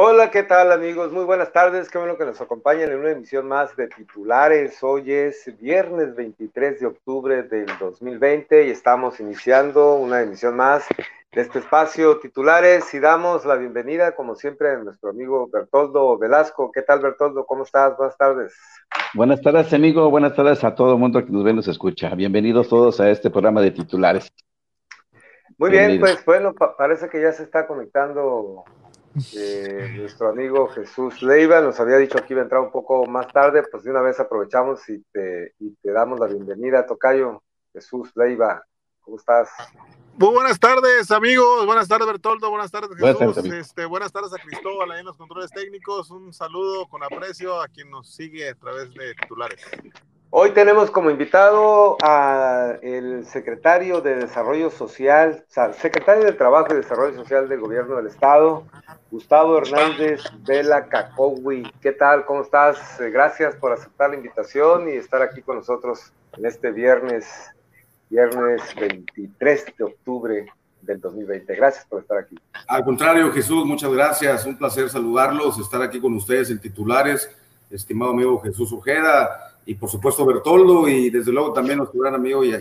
Hola, ¿qué tal amigos? Muy buenas tardes, qué bueno que nos acompañan en una emisión más de titulares. Hoy es viernes 23 de octubre del 2020 y estamos iniciando una emisión más de este espacio titulares y damos la bienvenida, como siempre, a nuestro amigo Bertoldo Velasco. ¿Qué tal, Bertoldo? ¿Cómo estás? Buenas tardes. Buenas tardes, amigo. Buenas tardes a todo el mundo que nos ve y nos escucha. Bienvenidos todos a este programa de titulares. Muy bien, pues bueno, parece que ya se está conectando eh, nuestro amigo Jesús Leiva nos había dicho que iba a entrar un poco más tarde, pues de una vez aprovechamos y te, y te damos la bienvenida, Tocayo. Jesús Leiva, ¿cómo estás? Muy buenas tardes, amigos. Buenas tardes, Bertoldo. Buenas tardes, Jesús. Buenas tardes, este, buenas tardes a Cristóbal ahí en los controles técnicos. Un saludo con aprecio a quien nos sigue a través de titulares. Hoy tenemos como invitado al secretario de Desarrollo Social, o sea, secretario de Trabajo y Desarrollo Social del Gobierno del Estado, Gustavo Hernández Vela Cacowi. ¿Qué tal? ¿Cómo estás? Eh, gracias por aceptar la invitación y estar aquí con nosotros en este viernes, viernes 23 de octubre del 2020. Gracias por estar aquí. Al contrario, Jesús, muchas gracias. Un placer saludarlos, estar aquí con ustedes en titulares. Estimado amigo Jesús Ojeda, y por supuesto Bertoldo y desde luego también nuestro gran amigo y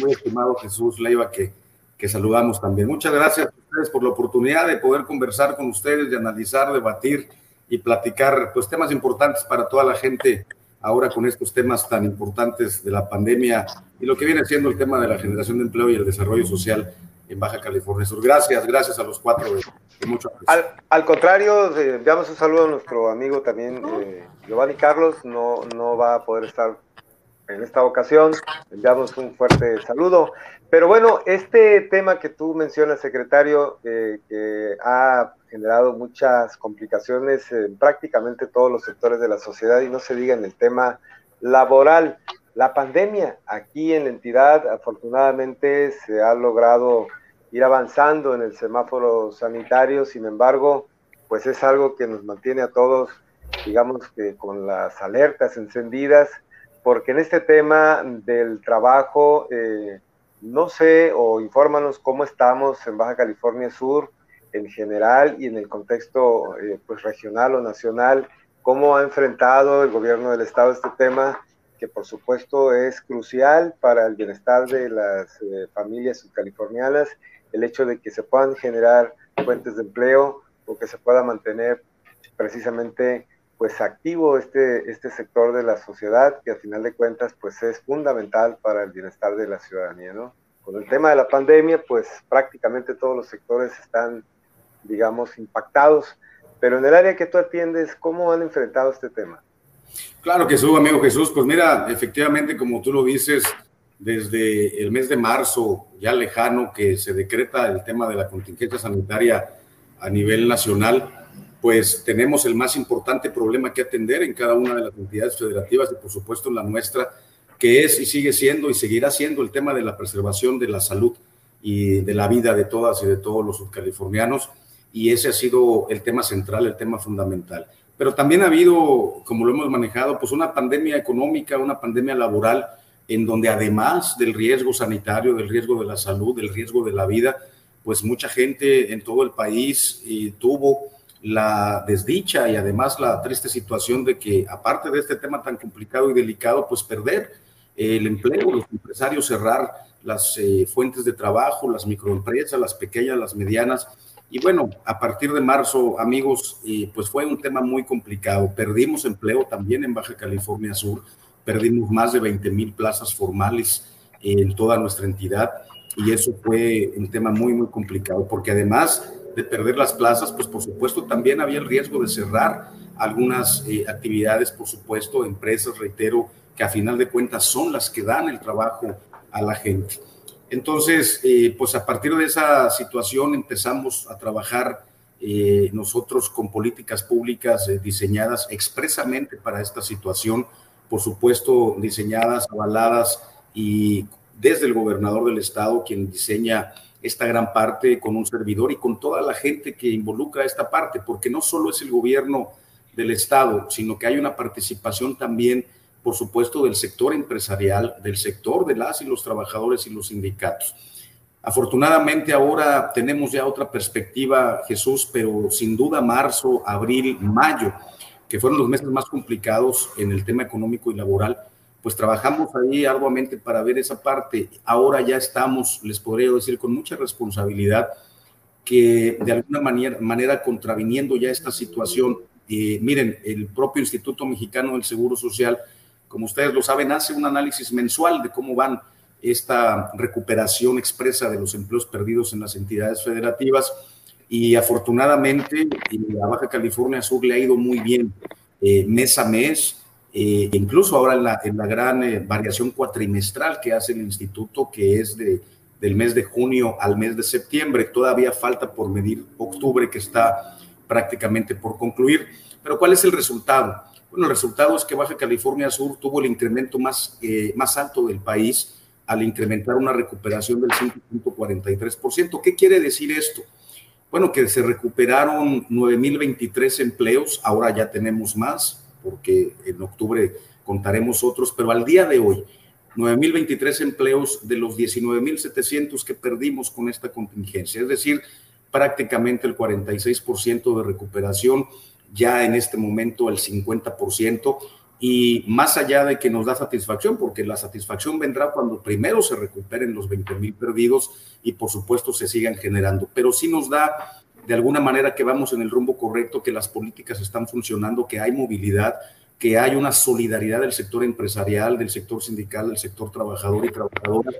muy estimado Jesús Leiva que, que saludamos también. Muchas gracias a ustedes por la oportunidad de poder conversar con ustedes, de analizar, debatir y platicar pues temas importantes para toda la gente ahora con estos temas tan importantes de la pandemia y lo que viene siendo el tema de la generación de empleo y el desarrollo social en Baja California. Gracias, gracias a los cuatro. mucho al, al, contrario, enviamos un saludo a nuestro amigo también eh, Giovanni Carlos, no, no va a poder estar en esta ocasión, enviamos un fuerte saludo. Pero bueno, este tema que tú mencionas, secretario, eh, que ha generado muchas complicaciones en prácticamente todos los sectores de la sociedad y no se diga en el tema laboral. La pandemia aquí en la entidad, afortunadamente, se ha logrado ir avanzando en el semáforo sanitario, sin embargo, pues es algo que nos mantiene a todos, digamos que con las alertas encendidas, porque en este tema del trabajo, eh, no sé, o infórmanos cómo estamos en Baja California Sur en general y en el contexto eh, pues regional o nacional, cómo ha enfrentado el gobierno del estado este tema que por supuesto es crucial para el bienestar de las eh, familias subcalifornianas el hecho de que se puedan generar fuentes de empleo o que se pueda mantener precisamente pues activo este, este sector de la sociedad que al final de cuentas pues es fundamental para el bienestar de la ciudadanía, ¿no? Con el tema de la pandemia pues prácticamente todos los sectores están digamos impactados, pero en el área que tú atiendes, ¿cómo han enfrentado este tema? Claro que sí, amigo Jesús, pues mira, efectivamente como tú lo dices, desde el mes de marzo, ya lejano, que se decreta el tema de la contingencia sanitaria a nivel nacional, pues tenemos el más importante problema que atender en cada una de las entidades federativas y por supuesto en la nuestra, que es y sigue siendo y seguirá siendo el tema de la preservación de la salud y de la vida de todas y de todos los californianos. Y ese ha sido el tema central, el tema fundamental. Pero también ha habido, como lo hemos manejado, pues una pandemia económica, una pandemia laboral, en donde además del riesgo sanitario, del riesgo de la salud, del riesgo de la vida, pues mucha gente en todo el país tuvo la desdicha y además la triste situación de que, aparte de este tema tan complicado y delicado, pues perder el empleo, los empresarios cerrar las eh, fuentes de trabajo, las microempresas, las pequeñas, las medianas. Y bueno, a partir de marzo, amigos, eh, pues fue un tema muy complicado. Perdimos empleo también en Baja California Sur perdimos más de 20 mil plazas formales en toda nuestra entidad y eso fue un tema muy, muy complicado, porque además de perder las plazas, pues por supuesto también había el riesgo de cerrar algunas eh, actividades, por supuesto, empresas, reitero, que a final de cuentas son las que dan el trabajo a la gente. Entonces, eh, pues a partir de esa situación empezamos a trabajar eh, nosotros con políticas públicas diseñadas expresamente para esta situación por supuesto diseñadas, avaladas y desde el gobernador del estado, quien diseña esta gran parte con un servidor y con toda la gente que involucra esta parte, porque no solo es el gobierno del estado, sino que hay una participación también, por supuesto, del sector empresarial, del sector de las y los trabajadores y los sindicatos. Afortunadamente ahora tenemos ya otra perspectiva, Jesús, pero sin duda marzo, abril, mayo, que fueron los meses más complicados en el tema económico y laboral, pues trabajamos ahí arduamente para ver esa parte. Ahora ya estamos, les podría decir con mucha responsabilidad, que de alguna manera, manera contraviniendo ya esta situación, eh, miren, el propio Instituto Mexicano del Seguro Social, como ustedes lo saben, hace un análisis mensual de cómo van esta recuperación expresa de los empleos perdidos en las entidades federativas y afortunadamente a Baja California Sur le ha ido muy bien eh, mes a mes, eh, incluso ahora en la, en la gran eh, variación cuatrimestral que hace el instituto, que es de, del mes de junio al mes de septiembre. Todavía falta por medir octubre, que está prácticamente por concluir. Pero ¿cuál es el resultado? Bueno, el resultado es que Baja California Sur tuvo el incremento más, más alto del país al incrementar una recuperación del 5.43%. ¿Qué quiere decir esto? Bueno, que se recuperaron 9.023 empleos, ahora ya tenemos más, porque en octubre contaremos otros, pero al día de hoy, 9.023 empleos de los 19.700 que perdimos con esta contingencia, es decir, prácticamente el 46% de recuperación, ya en este momento el 50%, y más allá de que nos da satisfacción, porque la satisfacción vendrá cuando primero se recuperen los 20 mil perdidos y por supuesto se sigan generando, pero sí nos da de alguna manera que vamos en el rumbo correcto, que las políticas están funcionando, que hay movilidad, que hay una solidaridad del sector empresarial, del sector sindical, del sector trabajador y trabajadora,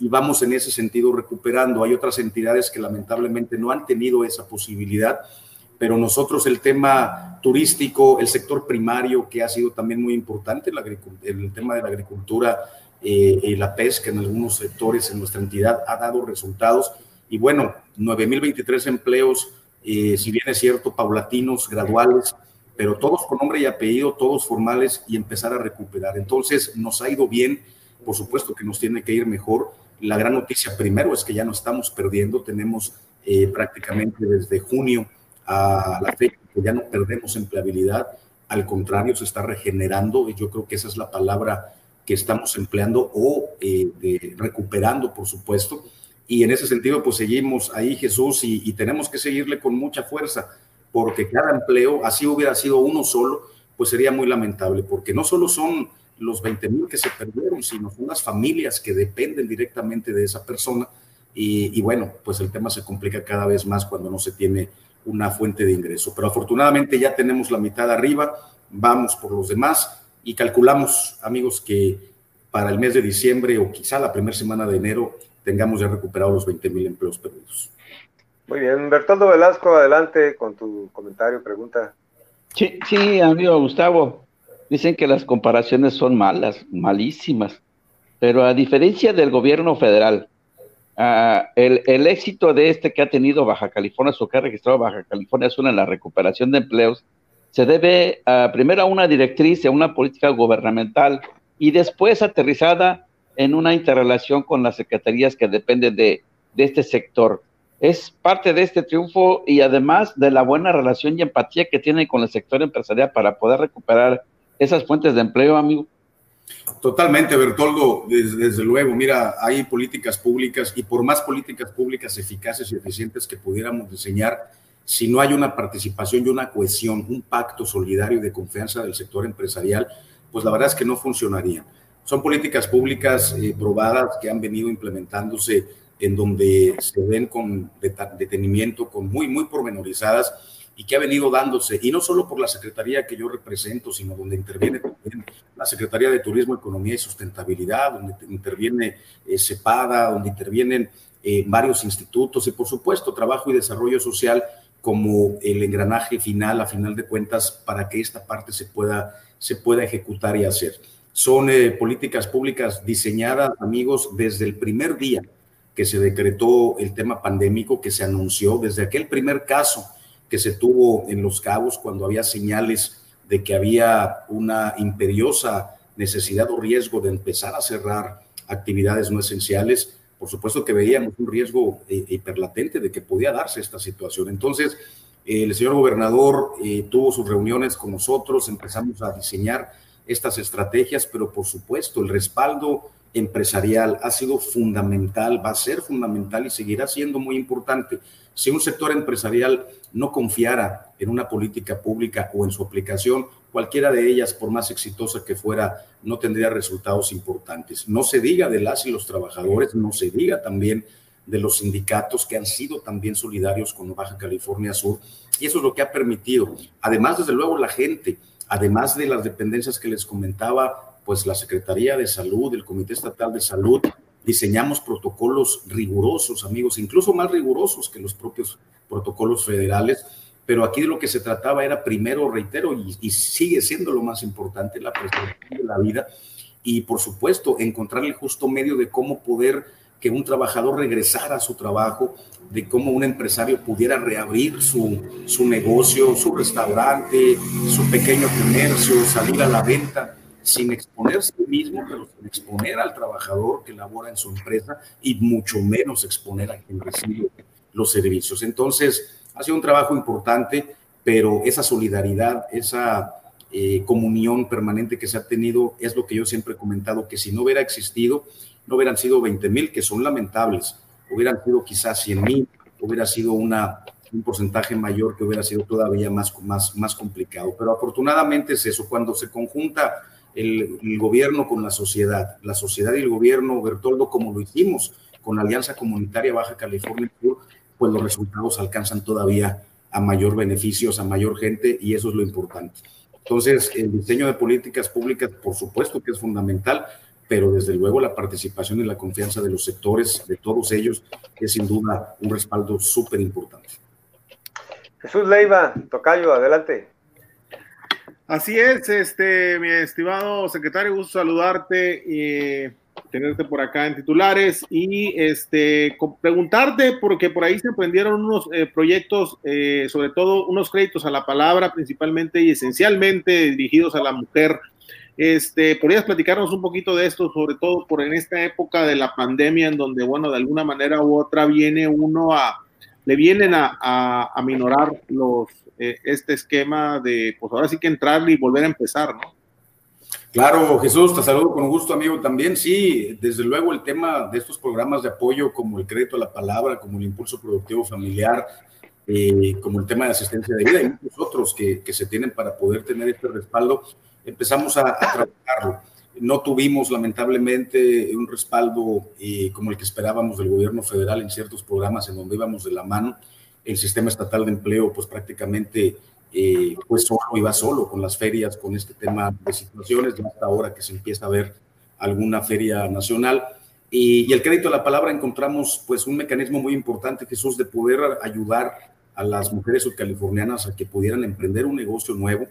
y vamos en ese sentido recuperando. Hay otras entidades que lamentablemente no han tenido esa posibilidad pero nosotros el tema turístico, el sector primario, que ha sido también muy importante, el, tema de la agricultura eh, y la pesca en algunos sectores en nuestra entidad ha dado resultados. Y bueno, 9.023 empleos, eh, si bien es cierto, paulatinos, graduales, pero todos con nombre y apellido, todos formales y empezar a recuperar. Entonces, nos ha ido bien, por supuesto que nos tiene que ir mejor. La gran noticia primero es que ya no estamos perdiendo, tenemos eh, prácticamente desde junio a la fecha que ya no perdemos empleabilidad, al contrario, se está regenerando y yo creo que esa es la palabra que estamos empleando o eh, recuperando, por supuesto. Y en ese sentido, pues seguimos ahí, Jesús, y, tenemos que seguirle con mucha fuerza, porque cada empleo, así hubiera sido uno solo, pues sería muy lamentable, porque no solo son los 20 mil que se perdieron, sino son las familias que dependen directamente de esa persona. Y bueno, pues el tema se complica cada vez más cuando no se tiene una fuente de ingreso. Pero afortunadamente ya tenemos la mitad arriba, vamos por los demás y calculamos, amigos, que para el mes de diciembre o quizá la primera semana de enero tengamos ya recuperado los 20 mil empleos perdidos. Muy bien, Bertoldo Velasco, adelante con tu comentario, pregunta. Sí, sí, amigo Gustavo, dicen que las comparaciones son malas, malísimas, pero a diferencia del gobierno federal, Ah, el, éxito de este que ha tenido Baja California Sur, que ha registrado Baja California Sur en la recuperación de empleos, se debe primero a una directriz, a una política gubernamental y después aterrizada en una interrelación con las secretarías que dependen de, de este sector. Es parte de este triunfo y además de la buena relación y empatía que tiene con el sector empresarial para poder recuperar esas fuentes de empleo, amigo. Totalmente, Bertoldo, desde, luego, mira, hay políticas públicas y por más políticas públicas eficaces y eficientes que pudiéramos diseñar, si no hay una participación y una cohesión, un pacto solidario de confianza del sector empresarial, pues la verdad es que no funcionaría. Son políticas públicas eh, probadas que han venido implementándose en donde se ven con detenimiento, con muy, muy pormenorizadas y que ha venido dándose, y no solo por la Secretaría que yo represento, sino donde interviene también la Secretaría de Turismo, Economía y Sustentabilidad, donde interviene eh, CEPADA, donde intervienen eh, varios institutos y por supuesto Trabajo y Desarrollo Social como el engranaje final, a final de cuentas, para que esta parte se pueda, se pueda ejecutar y hacer. Son eh, políticas públicas diseñadas, amigos, desde el primer día que se decretó el tema pandémico, que se anunció, desde aquel primer caso que se tuvo en Los Cabos cuando había señales de que había una imperiosa necesidad o riesgo de empezar a cerrar actividades no esenciales, por supuesto que veíamos un riesgo eh, hiperlatente de que podía darse esta situación. Entonces, el señor gobernador eh, tuvo sus reuniones con nosotros, empezamos a diseñar estas estrategias, pero por supuesto el respaldo empresarial ha sido fundamental, va a ser fundamental y seguirá siendo muy importante. Si un sector empresarial no confiara en una política pública o en su aplicación, cualquiera de ellas, por más exitosa que fuera, no tendría resultados importantes. No se diga de las y los trabajadores, no se diga también de los sindicatos que han sido también solidarios con Baja California Sur. Y eso es lo que ha permitido. Además, desde luego, la gente, además de las dependencias que les comentaba, pues la Secretaría de Salud, el Comité Estatal de Salud, diseñamos protocolos rigurosos, amigos, incluso más rigurosos que los propios protocolos federales. Pero aquí de lo que se trataba era primero, reitero, y, sigue siendo lo más importante, la preservación de la vida y, por supuesto, encontrar el justo medio de cómo poder que un trabajador regresara a su trabajo, de cómo un empresario pudiera reabrir su, su negocio, su restaurante, su pequeño comercio, salir a la venta sin exponerse a sí mismo, pero sin exponer al trabajador que labora en su empresa y mucho menos exponer a quien recibe los servicios. Entonces, ha sido un trabajo importante, pero esa solidaridad, esa eh, comunión permanente que se ha tenido es lo que yo siempre he comentado, que si no hubiera existido, no hubieran sido 20 mil, que son lamentables, hubieran sido quizás 100 mil, hubiera sido una, un porcentaje mayor que hubiera sido todavía más, más, más complicado. Pero afortunadamente es eso, cuando se conjunta el, gobierno con la sociedad, la sociedad y el gobierno, Bertoldo, como lo hicimos con la Alianza Comunitaria Baja California Sur, pues los resultados alcanzan todavía a mayor beneficios, a mayor gente, y eso es lo importante. Entonces, el diseño de políticas públicas, por supuesto que es fundamental, pero desde luego la participación y la confianza de los sectores, de todos ellos, es sin duda un respaldo súper importante. Jesús Leiva, Tocayo, adelante. Así es, este, mi estimado secretario, gusto saludarte y tenerte por acá en titulares y este, preguntarte, porque por ahí se emprendieron unos eh, proyectos, eh, sobre todo unos créditos a la palabra principalmente y esencialmente dirigidos a la mujer. Este, ¿Podrías platicarnos un poquito de esto, sobre todo por en esta época de la pandemia, en donde, bueno, de alguna manera u otra viene uno a, le vienen a, a, a minorar los, eh, este esquema de, pues ahora sí que entrar y volver a empezar, ¿no? Claro, Jesús, te saludo con gusto, amigo, también. Sí, desde luego el tema de estos programas de apoyo, como el crédito a la palabra, como el impulso productivo familiar, eh, como el tema de asistencia de vida y muchos otros que, que se tienen para poder tener este respaldo, empezamos a, a trabajarlo. No tuvimos, lamentablemente, un respaldo eh, como el que esperábamos del gobierno federal en ciertos programas en donde íbamos de la mano. El sistema estatal de empleo, pues prácticamente eh, pues solo, iba solo con las ferias, con este tema de situaciones, ya hasta ahora que se empieza a ver alguna feria nacional. Y, y, el crédito a la palabra encontramos pues un mecanismo muy importante, Jesús, de poder ayudar a las mujeres subcalifornianas a que pudieran emprender un negocio nuevo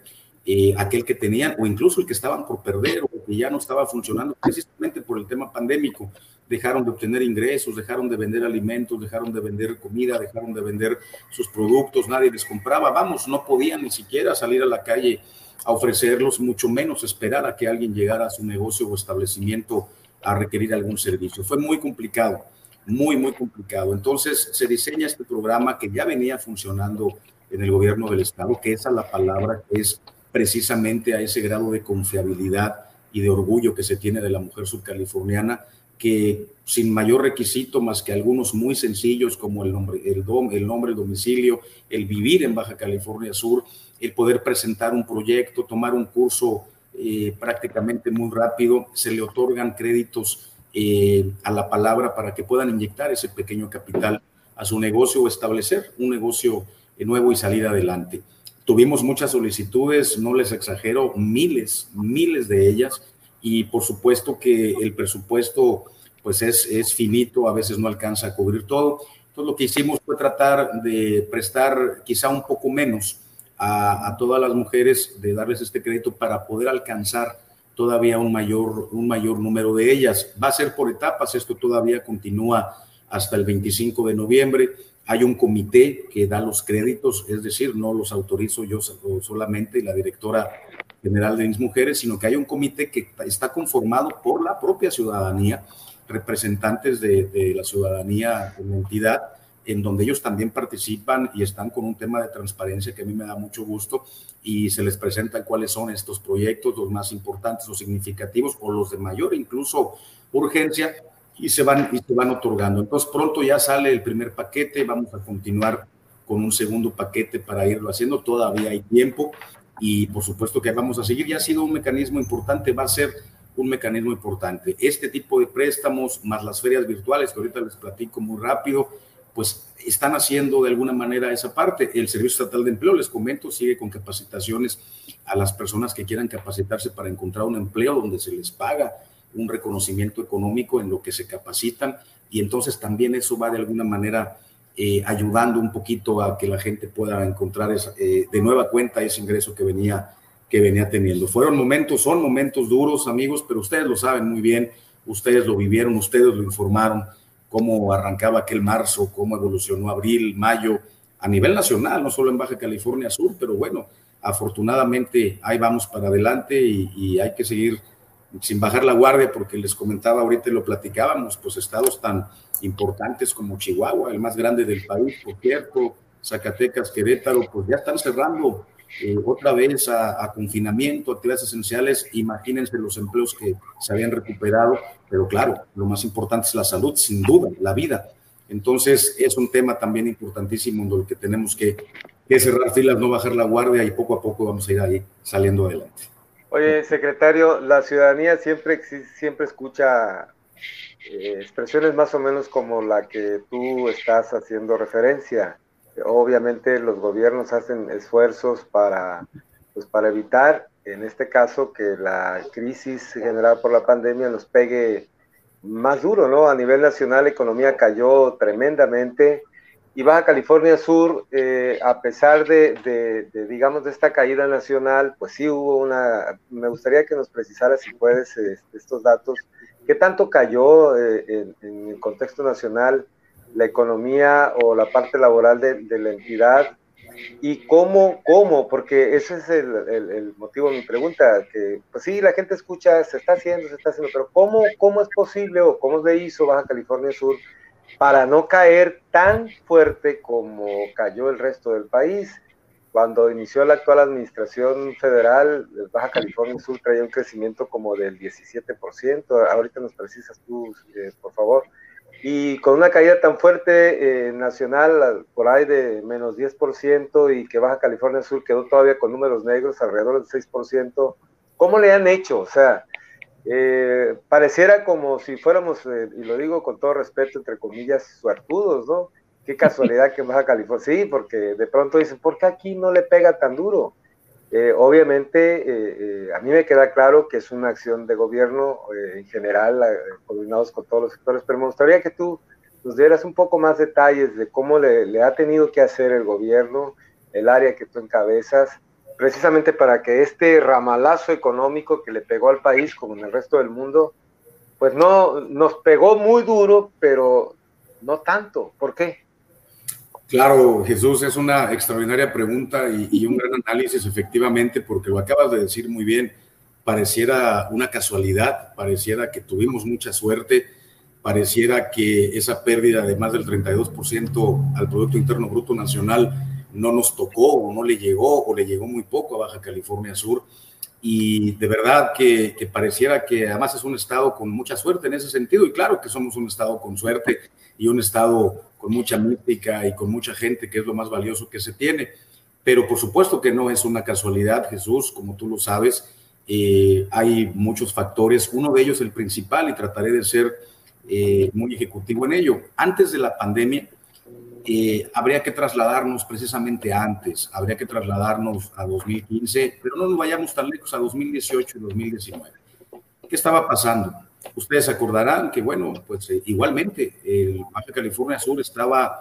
eh, aquel que tenían o incluso el que estaban por perder o que ya no estaba funcionando precisamente por el tema pandémico. Dejaron de obtener ingresos, dejaron de vender alimentos, dejaron de vender comida, dejaron de vender sus productos, nadie les compraba, vamos, no podían ni siquiera salir a la calle a ofrecerlos, mucho menos esperar a que alguien llegara a su negocio o establecimiento a requerir algún servicio. Fue muy complicado, muy, muy complicado. Entonces se diseña este programa que ya venía funcionando en el gobierno del estado, que esa es la palabra que es precisamente a ese grado de confiabilidad y de orgullo que se tiene de la mujer subcaliforniana, que sin mayor requisito más que algunos muy sencillos como el nombre, el, dom, el nombre, el domicilio, el vivir en Baja California Sur, el poder presentar un proyecto, tomar un curso eh, prácticamente muy rápido, se le otorgan créditos eh, a la palabra para que puedan inyectar ese pequeño capital a su negocio o establecer un negocio nuevo y salir adelante. Tuvimos muchas solicitudes, no les exagero, miles, miles de ellas, y por supuesto que el presupuesto pues es, es finito, a veces no alcanza a cubrir todo. Entonces lo que hicimos fue tratar de prestar quizá un poco menos a, a todas las mujeres, de darles este crédito para poder alcanzar todavía un mayor, un mayor número de ellas. Va a ser por etapas, esto todavía continúa hasta el 25 de noviembre hay un comité que da los créditos, es decir, no los autorizo yo solamente la directora general de mis mujeres, sino que hay un comité que está conformado por la propia ciudadanía, representantes de, la ciudadanía en la entidad, en donde ellos también participan y están con un tema de transparencia que a mí me da mucho gusto y se les presentan cuáles son estos proyectos, los más importantes o significativos o los de mayor incluso urgencia y se van y se van otorgando. Entonces pronto ya sale el primer paquete, vamos a continuar con un segundo paquete para irlo haciendo, todavía hay tiempo y por supuesto que vamos a seguir. Ya ha sido un mecanismo importante, va a ser un mecanismo importante. Este tipo de préstamos, más las ferias virtuales, que ahorita les platico muy rápido, pues están haciendo de alguna manera esa parte. El Servicio Estatal de Empleo, les comento, sigue con capacitaciones a las personas que quieran capacitarse para encontrar un empleo donde se les paga un reconocimiento económico en lo que se capacitan y entonces también eso va de alguna manera eh, ayudando un poquito a que la gente pueda encontrar eh, de nueva cuenta ese ingreso que venía que venía teniendo. Fueron momentos, son momentos duros, amigos, pero ustedes lo saben muy bien, ustedes lo vivieron, ustedes lo informaron, cómo arrancaba aquel marzo, cómo evolucionó abril, mayo, a nivel nacional, no solo en Baja California Sur, pero bueno, afortunadamente ahí vamos para adelante y, y hay que seguir sin bajar la guardia, porque les comentaba ahorita y lo platicábamos, pues estados tan importantes como Chihuahua, el más grande del país, por cierto, Zacatecas, Querétaro, pues ya están cerrando eh, otra vez a, confinamiento, actividades esenciales, imagínense los empleos que se habían recuperado, pero claro, lo más importante es la salud, sin duda, la vida. Entonces es un tema también importantísimo en el que tenemos que, cerrar filas, no bajar la guardia y poco a poco vamos a ir ahí saliendo adelante. Oye, secretario, la ciudadanía siempre, siempre escucha eh, expresiones más o menos como la que tú estás haciendo referencia obviamente los gobiernos hacen esfuerzos para, pues para evitar, en este caso, que la crisis generada por la pandemia nos pegue más duro, ¿no? A nivel nacional la economía cayó tremendamente y Baja California Sur, eh, a pesar de, digamos, de esta caída nacional, pues sí hubo una, me gustaría que nos precisara, si puedes, este, estos datos, ¿qué tanto cayó eh, en, en el contexto nacional? la economía o la parte laboral de, la entidad y cómo, cómo, porque ese es el, motivo de mi pregunta, que pues sí, la gente escucha, se está haciendo, se está haciendo, pero ¿cómo, cómo es posible o cómo se hizo Baja California Sur para no caer tan fuerte como cayó el resto del país? Cuando inició la actual administración federal, Baja California Sur traía un crecimiento como del 17%, ahorita nos precisas tú, eh, por favor y con una caída tan fuerte eh, nacional, por ahí de menos 10%, y que Baja California Sur quedó todavía con números negros alrededor del 6%, ¿cómo le han hecho? O sea, eh, pareciera como si fuéramos, eh, y lo digo con todo respeto, entre comillas, suertudos, ¿no? Qué casualidad que Baja California, sí, porque de pronto dicen, ¿por qué aquí no le pega tan duro? Eh, obviamente, eh, eh, a mí me queda claro que es una acción de gobierno en general, coordinados con todos los sectores, pero me gustaría que tú nos dieras un poco más detalles de cómo le, ha tenido que hacer el gobierno, el área que tú encabezas, precisamente para que este ramalazo económico que le pegó al país, como en el resto del mundo, pues no nos pegó muy duro, pero no tanto. ¿Por qué? Claro, Jesús, es una extraordinaria pregunta y, un gran análisis, efectivamente, porque lo acabas de decir muy bien. Pareciera una casualidad, pareciera que tuvimos mucha suerte, pareciera que esa pérdida de más del 32% al Producto Interno Bruto Nacional no nos tocó o no le llegó o le llegó muy poco a Baja California Sur. Y de verdad que, que pareciera que además es un estado con mucha suerte en ese sentido. Y claro que somos un estado con suerte y un estado con mucha mística y con mucha gente, que es lo más valioso que se tiene. Pero por supuesto que no es una casualidad, Jesús, como tú lo sabes, eh, hay muchos factores, uno de ellos el principal, y trataré de ser eh, muy ejecutivo en ello. Antes de la pandemia, eh, habría que trasladarnos precisamente antes, habría que trasladarnos a 2015, pero no nos vayamos tan lejos a 2018 y 2019. ¿Qué estaba pasando? Ustedes acordarán que, bueno, pues eh, igualmente el Baja California Sur estaba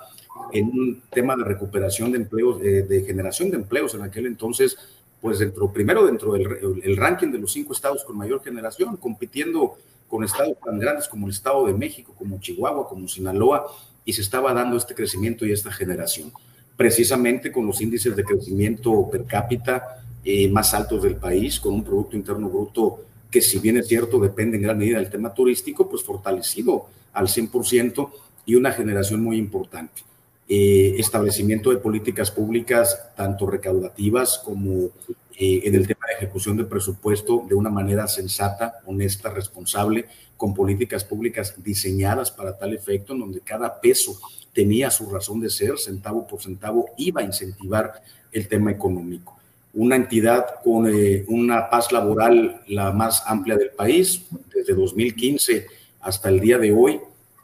en un tema de recuperación de empleos, eh, de generación de empleos en aquel entonces, pues dentro, primero dentro del el ranking de los cinco estados con mayor generación, compitiendo con estados tan grandes como el Estado de México, como Chihuahua, como Sinaloa, y se estaba dando este crecimiento y esta generación, precisamente con los índices de crecimiento per cápita eh, más altos del país, con un Producto Interno Bruto que si bien es cierto, depende en gran medida del tema turístico, pues fortalecido al 100% y una generación muy importante. eh, establecimiento de políticas públicas, tanto recaudativas como eh, en el tema de ejecución de presupuesto, de una manera sensata, honesta, responsable, con políticas públicas diseñadas para tal efecto, en donde cada peso tenía su razón de ser, centavo por centavo, iba a incentivar el tema económico. Una entidad con eh, una paz laboral la más amplia del país, desde 2015 hasta el día de hoy,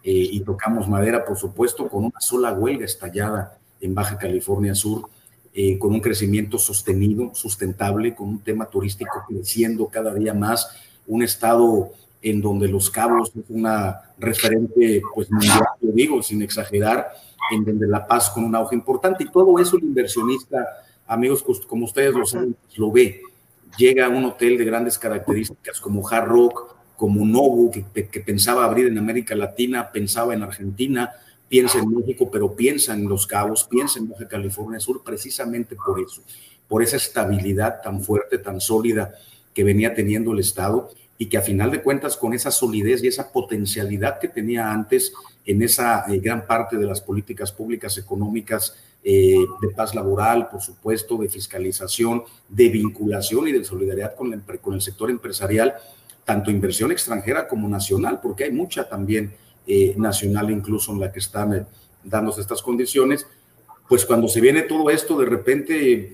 eh, y tocamos madera, por supuesto, con una sola huelga estallada en Baja California Sur, eh, con un crecimiento sostenido, sustentable, con un tema turístico creciendo cada día más, un estado en donde Los Cabos es una referente, pues mundial, lo digo sin exagerar, en donde La Paz con un auge importante, y todo eso el inversionista, amigos como ustedes lo saben, pues, lo ve. Llega a un hotel de grandes características como Hard Rock, como Novo, que, que, pensaba abrir en América Latina, pensaba en Argentina, piensa en México, pero piensa en Los Cabos, piensa en Baja California Sur, precisamente por eso, por esa estabilidad tan fuerte, tan sólida que venía teniendo el Estado y que a final de cuentas con esa solidez y esa potencialidad que tenía antes en esa eh, gran parte de las políticas públicas económicas eh, de paz laboral, por supuesto, de fiscalización, de vinculación y de solidaridad con, con el sector empresarial, tanto inversión extranjera como nacional, porque hay mucha también eh, nacional incluso en la que están dándose estas condiciones, pues cuando se viene todo esto de repente,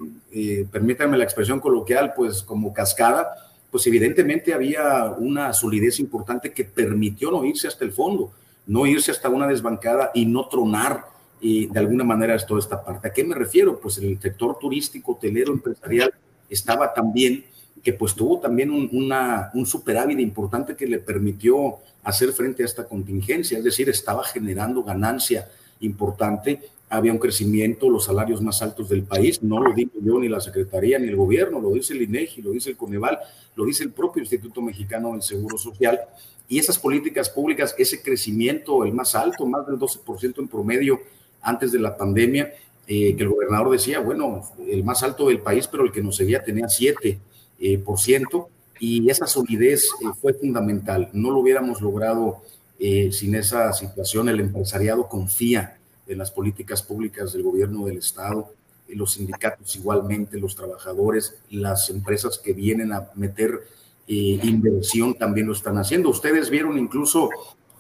permítanme la expresión coloquial, pues como cascada, pues evidentemente había una solidez importante que permitió no irse hasta el fondo, no irse hasta una desbancada y no tronar y de alguna manera toda esta parte. ¿A qué me refiero? Pues el sector turístico, hotelero, empresarial estaba también que pues tuvo también un, un superávit importante que le permitió hacer frente a esta contingencia, es decir, estaba generando ganancia importante, había un crecimiento, los salarios más altos del país, no lo digo yo ni la Secretaría ni el gobierno, lo dice el INEGI, lo dice el Coneval, lo dice el propio Instituto Mexicano del Seguro Social, y esas políticas públicas, ese crecimiento, el más alto, más del 12% en promedio antes de la pandemia, eh, que el gobernador decía, bueno, el más alto del país, pero el que nos seguía tenía 7 eh, por ciento, y esa solidez eh, fue fundamental. No lo hubiéramos logrado sin esa situación. El empresariado confía en las políticas públicas del gobierno del Estado, los sindicatos igualmente, los trabajadores, las empresas que vienen a meter inversión también lo están haciendo. Ustedes vieron incluso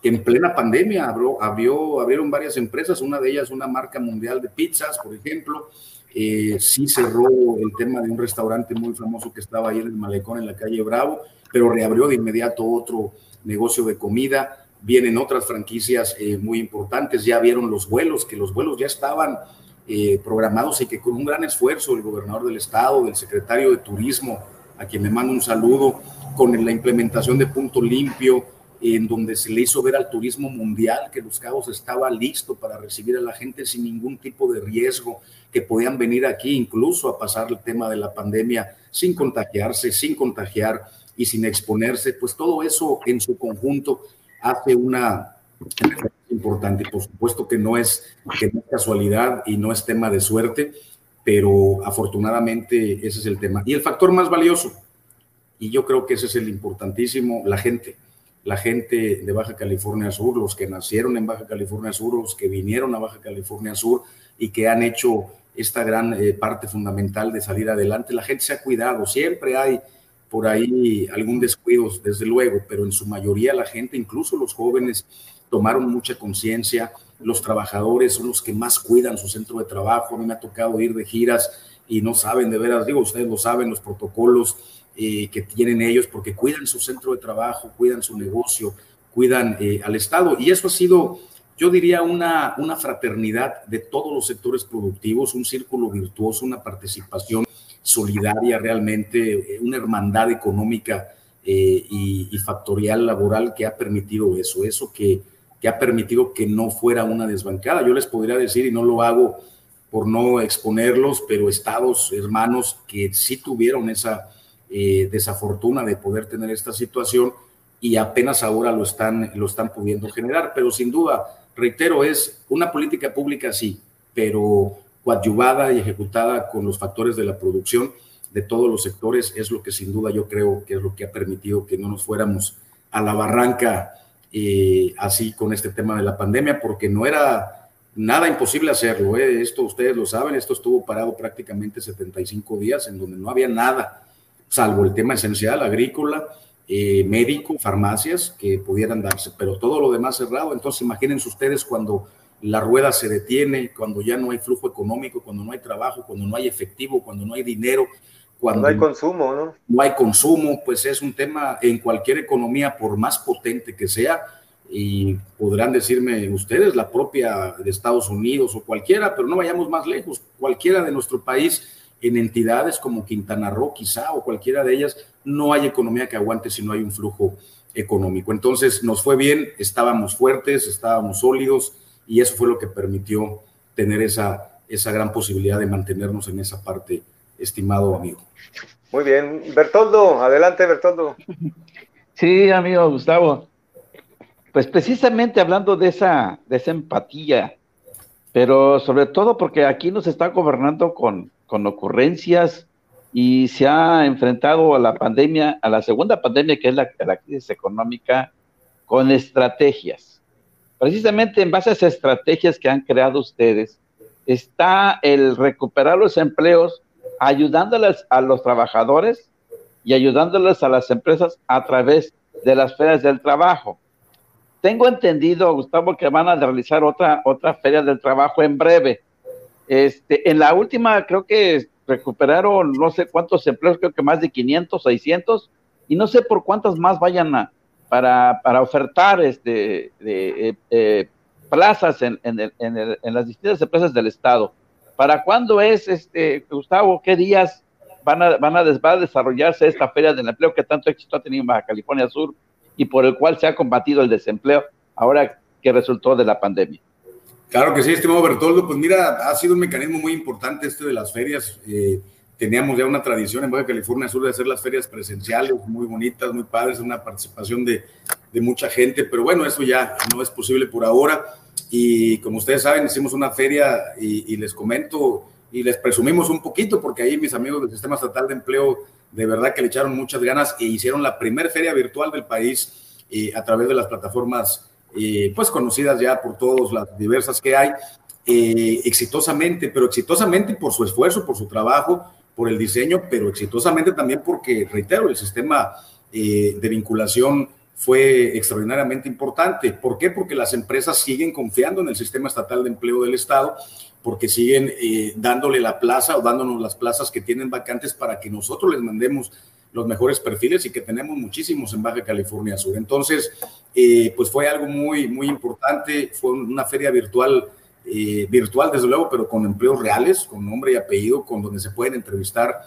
que en plena pandemia abrió, abrió, abrieron varias empresas, una de ellas una marca mundial de pizzas, por ejemplo, eh, sí cerró el tema de un restaurante muy famoso que estaba ahí en el malecón en la calle Bravo, pero reabrió de inmediato otro negocio de comida. Vienen otras franquicias eh, muy importantes, ya vieron los vuelos, que los vuelos ya estaban eh, programados y que con un gran esfuerzo del gobernador del estado, del secretario de Turismo, a quien me mando un saludo, con la implementación de Punto Limpio, en donde se le hizo ver al turismo mundial que Los Cabos estaba listo para recibir a la gente sin ningún tipo de riesgo, que podían venir aquí incluso a pasar el tema de la pandemia sin contagiarse, sin contagiar y sin exponerse, pues todo eso en su conjunto hace una importante. Por supuesto que no es, que no es casualidad y no es tema de suerte, pero afortunadamente ese es el tema. Y el factor más valioso, y yo creo que ese es el importantísimo, la gente la gente de Baja California Sur, los que nacieron en Baja California Sur, los que vinieron a Baja California Sur y que han hecho esta gran eh, parte fundamental de salir adelante. La gente se ha cuidado, siempre hay por ahí algún descuido, desde luego, pero en su mayoría la gente, incluso los jóvenes, tomaron mucha conciencia. Los trabajadores son los que más cuidan su centro de trabajo. A mí me ha tocado ir de giras y no saben de veras, digo, ustedes lo saben, los protocolos eh, que tienen ellos, porque cuidan su centro de trabajo, cuidan su negocio, cuidan eh, al Estado. Y eso ha sido, yo diría, una, una fraternidad de todos los sectores productivos, un círculo virtuoso, una participación solidaria realmente, eh, una hermandad económica y, factorial laboral que ha permitido eso, eso que, que ha permitido que no fuera una desbancada. Yo les podría decir, y no lo hago por no exponerlos, pero estados hermanos que sí tuvieron esa eh, desafortuna de poder tener esta situación y apenas ahora lo están, lo están pudiendo generar. Pero sin duda, reitero, es una política pública, sí, pero coadyuvada y ejecutada con los factores de la producción de todos los sectores es lo que sin duda yo creo que es lo que ha permitido que no nos fuéramos a la barranca eh, así con este tema de la pandemia, porque no era Nada imposible hacerlo, ¿eh? esto ustedes lo saben, esto estuvo parado prácticamente 75 días en donde no había nada, salvo el tema esencial, agrícola, eh, médico, farmacias que pudieran darse, pero todo lo demás cerrado. Entonces imagínense ustedes cuando la rueda se detiene, cuando ya no hay flujo económico, cuando no hay trabajo, cuando no hay efectivo, cuando no hay dinero, cuando no hay consumo, ¿no? No hay consumo, pues es un tema en cualquier economía, por más potente que sea, y podrán decirme ustedes, la propia de Estados Unidos o cualquiera, pero no vayamos más lejos, cualquiera de nuestro país en entidades como Quintana Roo quizá o cualquiera de ellas, no hay economía que aguante si no hay un flujo económico. Entonces nos fue bien, estábamos fuertes, estábamos sólidos y eso fue lo que permitió tener esa, esa gran posibilidad de mantenernos en esa parte, estimado amigo. Muy bien, Bertoldo, adelante Bertoldo. Sí, amigo Gustavo. Pues precisamente hablando de esa, de esa empatía, pero sobre todo porque aquí nos está gobernando con, con ocurrencias y se ha enfrentado a la pandemia, a la segunda pandemia que es la, la crisis económica, con estrategias. Precisamente en base a esas estrategias que han creado ustedes, está el recuperar los empleos, ayudándoles a los trabajadores y ayudándoles a las empresas a través de las ferias del trabajo. Tengo entendido, Gustavo, que van a realizar otra, otra feria del trabajo en breve. Este, en la última creo que recuperaron no sé cuántos empleos, creo que más de 500, 600, y no sé por cuántas más vayan a, para, para ofertar este, eh, eh, plazas en, en, en, las distintas empresas del Estado. ¿Para cuándo es, este, Gustavo, qué días van a, van a, a desarrollarse esta feria del empleo que tanto éxito ha tenido en Baja California Sur y por el cual se ha combatido el desempleo ahora que resultó de la pandemia. Claro que sí, estimado Bertoldo. Pues mira, ha sido un mecanismo muy importante este de las ferias. Eh, teníamos ya una tradición en Baja California Sur de hacer las ferias presenciales, muy bonitas, muy padres, una participación de, mucha gente, pero bueno, eso ya no es posible por ahora. Y como ustedes saben, hicimos una feria y, y les comento y les presumimos un poquito, porque ahí mis amigos del Sistema Estatal de Empleo de verdad que le echaron muchas ganas e hicieron la primera feria virtual del país eh, a través de las plataformas eh, pues conocidas ya por todos, las diversas que hay, eh, exitosamente, pero exitosamente por su esfuerzo, por su trabajo, por el diseño, pero exitosamente también porque, reitero, el sistema de vinculación fue extraordinariamente importante. ¿Por qué? Porque las empresas siguen confiando en el sistema estatal de empleo del Estado porque siguen eh, dándole la plaza o dándonos las plazas que tienen vacantes para que nosotros les mandemos los mejores perfiles y que tenemos muchísimos en Baja California Sur. Entonces, eh, pues fue algo muy, muy importante, fue una feria virtual, eh, virtual desde luego, pero con empleos reales, con nombre y apellido, con donde se pueden entrevistar,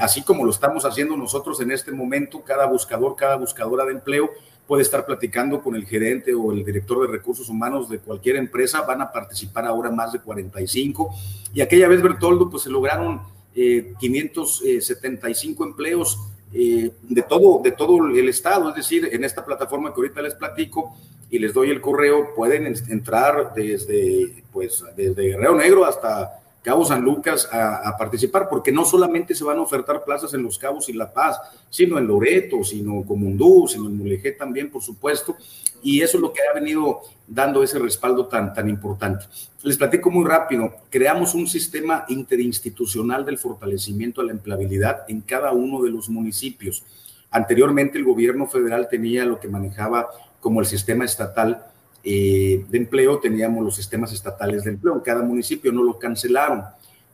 así como lo estamos haciendo nosotros en este momento, cada buscador, cada buscadora de empleo puede estar platicando con el gerente o el director de recursos humanos de cualquier empresa, van a participar ahora más de 45 y aquella vez Bertoldo pues se lograron 575 eh, empleos eh, de, todo, de todo el estado, es decir, en esta plataforma que ahorita les platico y les doy el correo, pueden entrar desde, pues, desde Guerrero Negro hasta Cabo San Lucas a, participar, porque no solamente se van a ofertar plazas en Los Cabos y La Paz, sino en Loreto, sino en Comundú, sino en Mulegé también, por supuesto, y eso es lo que ha venido dando ese respaldo tan, tan importante. Les platico muy rápido, creamos un sistema interinstitucional del fortalecimiento a la empleabilidad en cada uno de los municipios. Anteriormente el gobierno federal tenía lo que manejaba como el sistema estatal eh, de empleo, teníamos los sistemas estatales de empleo. En cada municipio no lo cancelaron,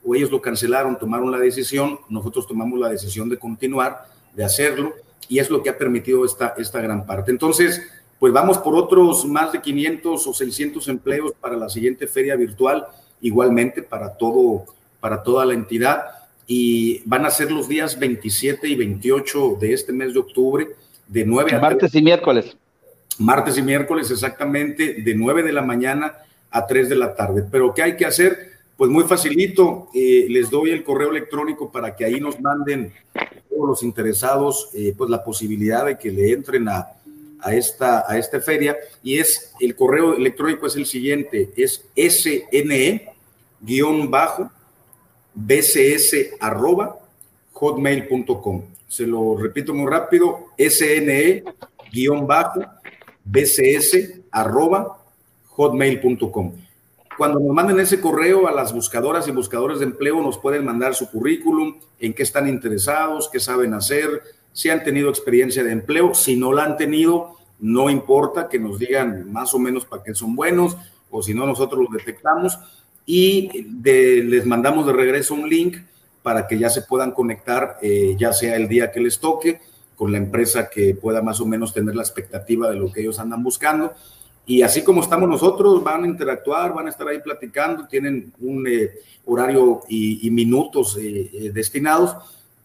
o ellos lo cancelaron, tomaron la decisión, nosotros tomamos la decisión de continuar, de hacerlo, y es lo que ha permitido esta, esta gran parte. Entonces, pues vamos por otros más de 500 o 600 empleos para la siguiente feria virtual, igualmente para, todo, para toda la entidad, y van a ser los días 27 y 28 de este mes de octubre, de 9 a... Martes y miércoles martes y miércoles exactamente de 9 de la mañana a 3 de la tarde. Pero ¿qué hay que hacer? Pues muy facilito, eh, les doy el correo electrónico para que ahí nos manden todos los interesados eh, pues la posibilidad de que le entren a, a, esta, a esta feria y es el correo electrónico es el siguiente, es sne guion bajo bcs arroba hotmail.com. Se lo repito muy rápido, sne guion bajo bcs.hotmail.com. cuando nos manden ese correo a las buscadoras y buscadores de empleo, nos pueden mandar su currículum, en qué están interesados, qué saben hacer, si han tenido experiencia de empleo, si no la han tenido, no importa que nos digan más o menos para qué son buenos, o si no, nosotros los detectamos y les mandamos de regreso un link para que ya se puedan conectar, eh, ya sea el día que les toque, con la empresa que pueda más o menos tener la expectativa de lo que ellos andan buscando y así como estamos nosotros, van a interactuar, van a estar ahí platicando, tienen un eh, horario y, minutos eh, eh, destinados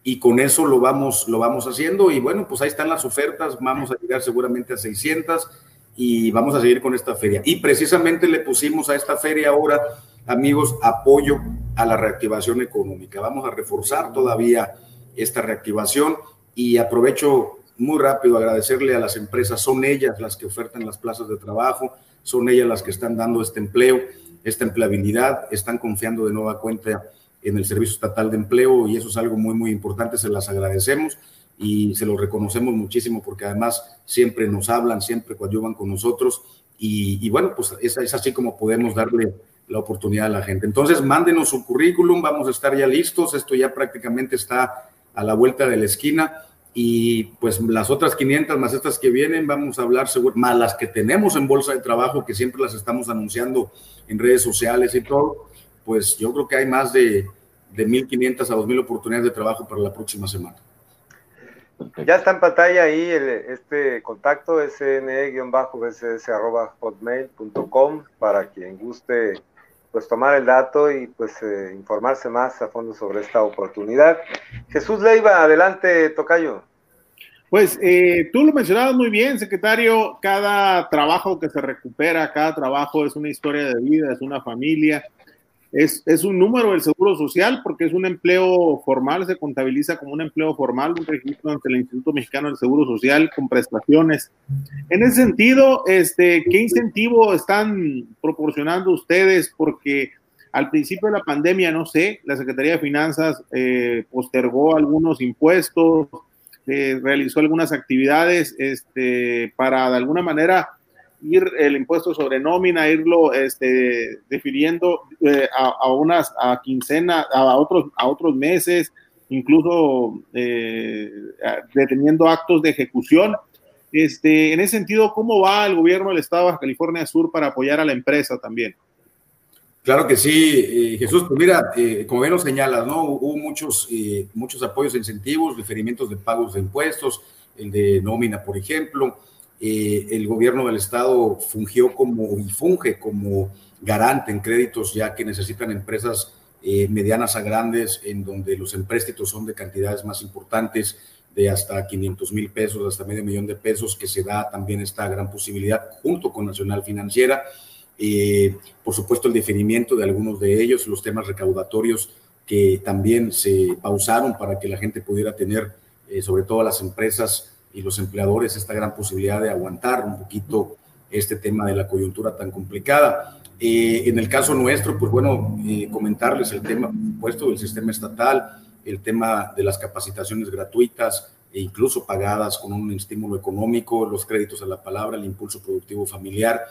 y con eso lo vamos, lo vamos haciendo. Y bueno, pues ahí están las ofertas, vamos a llegar seguramente a 600 y vamos a seguir con esta feria. Y precisamente le pusimos a esta feria ahora, amigos, apoyo a la reactivación económica. Vamos a reforzar todavía esta reactivación y aprovecho muy rápido agradecerle a las empresas, son ellas las que ofertan las plazas de trabajo, son ellas las que están dando este empleo, esta empleabilidad, están confiando de nueva cuenta en el Servicio Estatal de Empleo y eso es algo muy, muy importante, se las agradecemos y se lo reconocemos muchísimo porque además siempre nos hablan, siempre coadyuvan con nosotros y, y bueno, pues es, es así como podemos darle la oportunidad a la gente. Entonces, mándenos su currículum, vamos a estar ya listos, esto ya prácticamente está a la vuelta de la esquina y pues las otras 500 más estas que vienen, vamos a hablar seguro, más las que tenemos en bolsa de trabajo, que siempre las estamos anunciando en redes sociales y todo, pues yo creo que hay más de, de 1.500 a 2.000 oportunidades de trabajo para la próxima semana. Ya está en pantalla ahí este contacto sne-bss.hotmail.com para quien guste pues tomar el dato y pues eh, informarse más a fondo sobre esta oportunidad. Jesús Leiva, adelante, Tocayo. Pues eh, tú lo mencionabas muy bien, secretario, cada trabajo que se recupera, cada trabajo es una historia de vida, es una familia, es, es, un número del Seguro Social porque es un empleo formal, se contabiliza como un empleo formal, un registro ante el Instituto Mexicano del Seguro Social con prestaciones. En ese sentido, este, ¿qué incentivo están proporcionando ustedes? Porque al principio de la pandemia, no sé, la Secretaría de Finanzas eh, postergó algunos impuestos, realizó algunas actividades este, para de alguna manera ir el impuesto sobre nómina, irlo este, definiendo eh, a, unas a quincena, a otros, a otros meses, incluso eh, deteniendo actos de ejecución. Este, en ese sentido, ¿cómo va el gobierno del Estado de California Sur para apoyar a la empresa también? Claro que sí, eh, Jesús. Pues mira, como bien lo señalas, ¿no? Hubo muchos, muchos apoyos e incentivos, referimientos de pagos de impuestos, el de nómina, por ejemplo. Eh, el gobierno del estado fungió como y funge como garante en créditos, ya que necesitan empresas eh, medianas a grandes, en donde los empréstitos son de cantidades más importantes, de hasta 500 mil pesos, hasta medio millón de pesos, que se da también esta gran posibilidad junto con Nacional Financiera. Eh, por supuesto, el definimiento de algunos de ellos, los temas recaudatorios que también se pausaron para que la gente pudiera tener, sobre todo las empresas, y los empleadores esta gran posibilidad de aguantar un poquito este tema de la coyuntura tan complicada. Eh, en el caso nuestro, pues bueno, eh, comentarles el tema, por supuesto, del sistema estatal, el tema de las capacitaciones gratuitas e incluso pagadas con un estímulo económico, los créditos a la palabra, el impulso productivo familiar,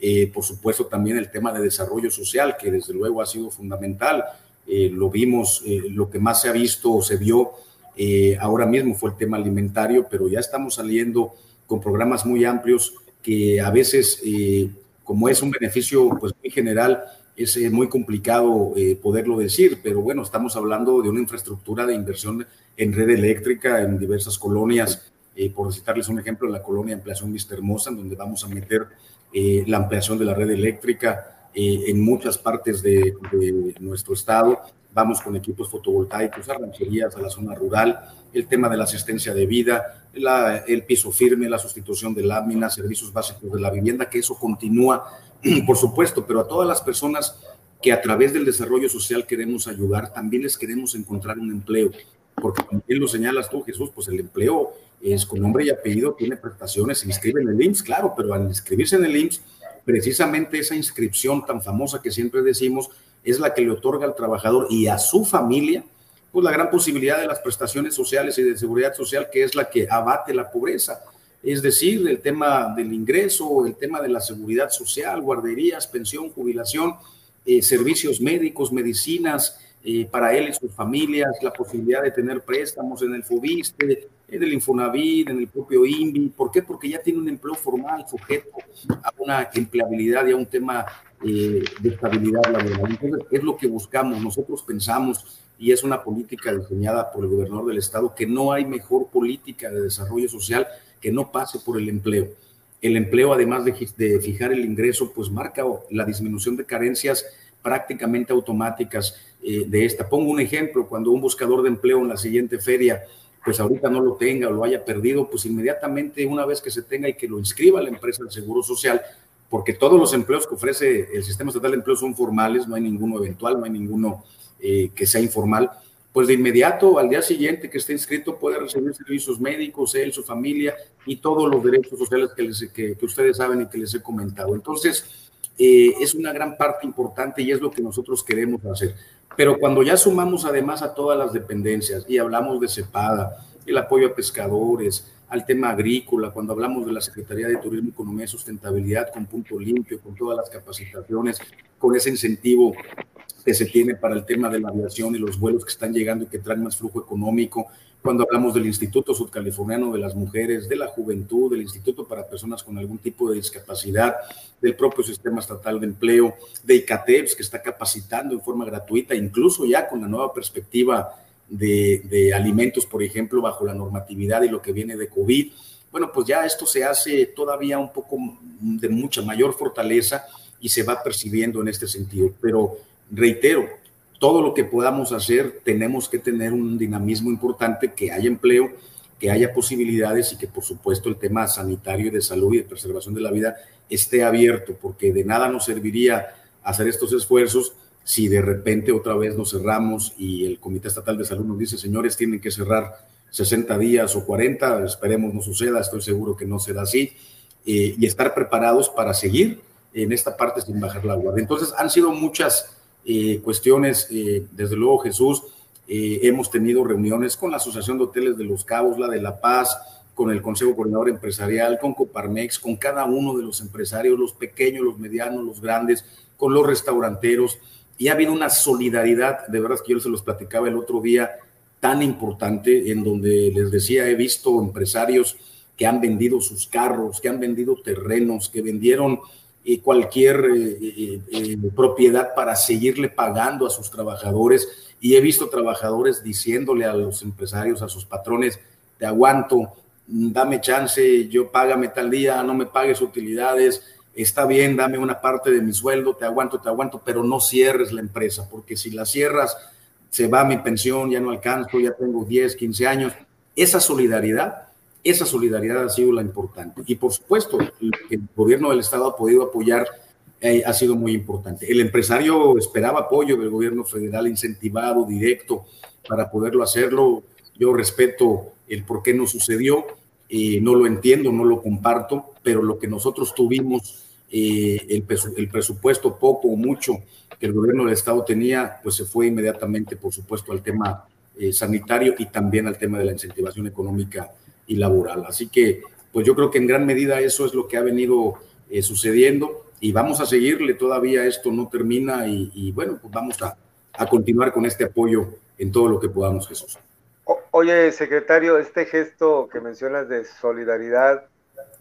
eh, por supuesto también el tema de desarrollo social, que desde luego ha sido fundamental. lo vimos, lo que más se ha visto o se vio eh, ahora mismo fue el tema alimentario, pero ya estamos saliendo con programas muy amplios que a veces, eh, como es un beneficio pues, muy general, es eh, muy complicado poderlo decir, pero bueno, estamos hablando de una infraestructura de inversión en red eléctrica en diversas colonias. Por citarles un ejemplo, la colonia Ampliación Vista Hermosa, en donde vamos a meter la ampliación de la red eléctrica en muchas partes de, de nuestro estado. Vamos con equipos fotovoltaicos a rancherías, a la zona rural, el tema de la asistencia de vida, el piso firme, la sustitución de láminas, servicios básicos de la vivienda, que eso continúa, por supuesto, pero a todas las personas que a través del desarrollo social queremos ayudar, también les queremos encontrar un empleo, porque también lo señalas tú, Jesús, pues el empleo es con nombre y apellido, tiene prestaciones, se inscribe en el IMSS, claro, pero al inscribirse en el IMSS, precisamente esa inscripción tan famosa que siempre decimos, es la que le otorga al trabajador y a su familia, pues la gran posibilidad de las prestaciones sociales y de seguridad social, que es la que abate la pobreza. Es decir, el tema del ingreso, el tema de la seguridad social, guarderías, pensión, jubilación, eh, servicios médicos, medicinas eh, para él y sus familias, la posibilidad de tener préstamos en el FOBISTE, en el Infonavit, en el propio INVI. ¿Por qué? Porque ya tiene un empleo formal sujeto a una empleabilidad y a un tema de estabilidad laboral. Entonces, es lo que buscamos. Nosotros pensamos, y es una política diseñada por el gobernador del estado, que no hay mejor política de desarrollo social que no pase por el empleo. El empleo, además de, fijar el ingreso, pues marca la disminución de carencias prácticamente automáticas eh, de esta. Pongo un ejemplo, cuando un buscador de empleo en la siguiente feria, pues ahorita no lo tenga o lo haya perdido, pues inmediatamente una vez que se tenga y que lo inscriba la empresa del Seguro Social, porque todos los empleos que ofrece el Sistema Estatal de Empleo son formales, no hay ninguno eventual, no hay ninguno eh, que sea informal, pues de inmediato al día siguiente que esté inscrito puede recibir servicios médicos, él, su familia y todos los derechos sociales que, que, ustedes saben y que les he comentado. Entonces, eh, es una gran parte importante y es lo que nosotros queremos hacer. Pero cuando ya sumamos además a todas las dependencias y hablamos de CEPADA, el apoyo a pescadores, al tema agrícola, cuando hablamos de la Secretaría de Turismo, Economía y Sustentabilidad con punto limpio, con todas las capacitaciones, con ese incentivo que se tiene para el tema de la aviación y los vuelos que están llegando y que traen más flujo económico, cuando hablamos del Instituto Sudcaliforniano de las Mujeres, de la Juventud, del Instituto para Personas con algún tipo de discapacidad, del propio Sistema Estatal de Empleo, de ICATEPS, que está capacitando en forma gratuita, incluso ya con la nueva perspectiva de, de alimentos, por ejemplo, bajo la normatividad y lo que viene de COVID. Bueno, pues ya esto se hace todavía un poco de mucha mayor fortaleza y se va percibiendo en este sentido. Pero reitero, todo lo que podamos hacer, tenemos que tener un dinamismo importante, que haya empleo, que haya posibilidades y que por supuesto el tema sanitario y de salud y de preservación de la vida esté abierto, porque de nada nos serviría hacer estos esfuerzos si de repente otra vez nos cerramos y el Comité Estatal de Salud nos dice, señores, tienen que cerrar 60 días o 40, esperemos no suceda, estoy seguro que no será así, eh, y estar preparados para seguir en esta parte sin bajar la guardia. Entonces han sido muchas eh, cuestiones, eh, desde luego Jesús, eh, hemos tenido reuniones con la Asociación de Hoteles de Los Cabos, la de La Paz, con el Consejo Coordinador Empresarial, con Coparmex, con cada uno de los empresarios, los pequeños, los medianos, los grandes, con los restauranteros, y ha habido una solidaridad, de verdad que yo se los platicaba el otro día, tan importante, en donde les decía, he visto empresarios que han vendido sus carros, que han vendido terrenos, que vendieron eh, eh, eh, propiedad para seguirle pagando a sus trabajadores. Y he visto trabajadores diciéndole a los empresarios, a sus patrones, te aguanto, dame chance, yo págame tal día, no me pagues utilidades, está bien, dame una parte de mi sueldo, te aguanto, te aguanto, pero no cierres la empresa, porque si la cierras, se va mi pensión, ya no alcanzo, ya tengo 10, 15 años. Esa solidaridad esa solidaridad ha sido la importante. Y por supuesto, el gobierno del Estado ha podido apoyar eh, ha sido muy importante. El empresario esperaba apoyo del gobierno federal incentivado, directo, para poderlo hacerlo. Yo respeto el por qué no sucedió, eh, no lo entiendo, no lo comparto, pero lo que nosotros tuvimos, eh, el, el, presupuesto poco o mucho que el gobierno del Estado tenía, pues se fue inmediatamente, por supuesto, al tema sanitario y también al tema de la incentivación económica y laboral. Así que, pues yo creo que en gran medida eso es lo que ha venido eh, sucediendo y vamos a seguirle, todavía esto no termina y, bueno, pues vamos a, a, continuar con este apoyo en todo lo que podamos, Jesús. oye, secretario, este gesto que mencionas de solidaridad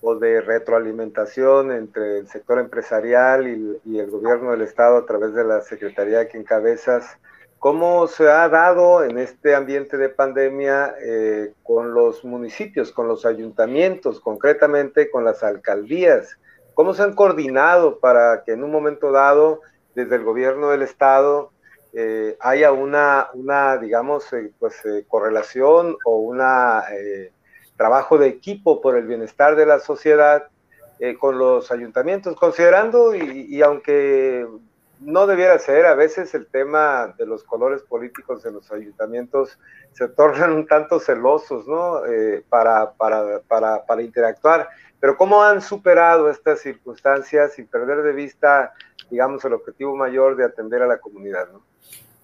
o de retroalimentación entre el sector empresarial y, y el gobierno del Estado a través de la Secretaría que encabezas, ¿Cómo se ha dado en este ambiente de pandemia eh, con los municipios, con los ayuntamientos, concretamente con las alcaldías? ¿Cómo se han coordinado para que en un momento dado, desde el gobierno del estado, eh, haya una, digamos, eh, pues, correlación o un trabajo de equipo por el bienestar de la sociedad con los ayuntamientos, considerando, y aunque no debiera ser. A veces el tema de los colores políticos de los ayuntamientos se tornan un tanto celosos, ¿no? Eh, para, para, para, para, interactuar. Pero ¿cómo han superado estas circunstancias sin perder de vista, digamos, el objetivo mayor de atender a la comunidad, ¿no?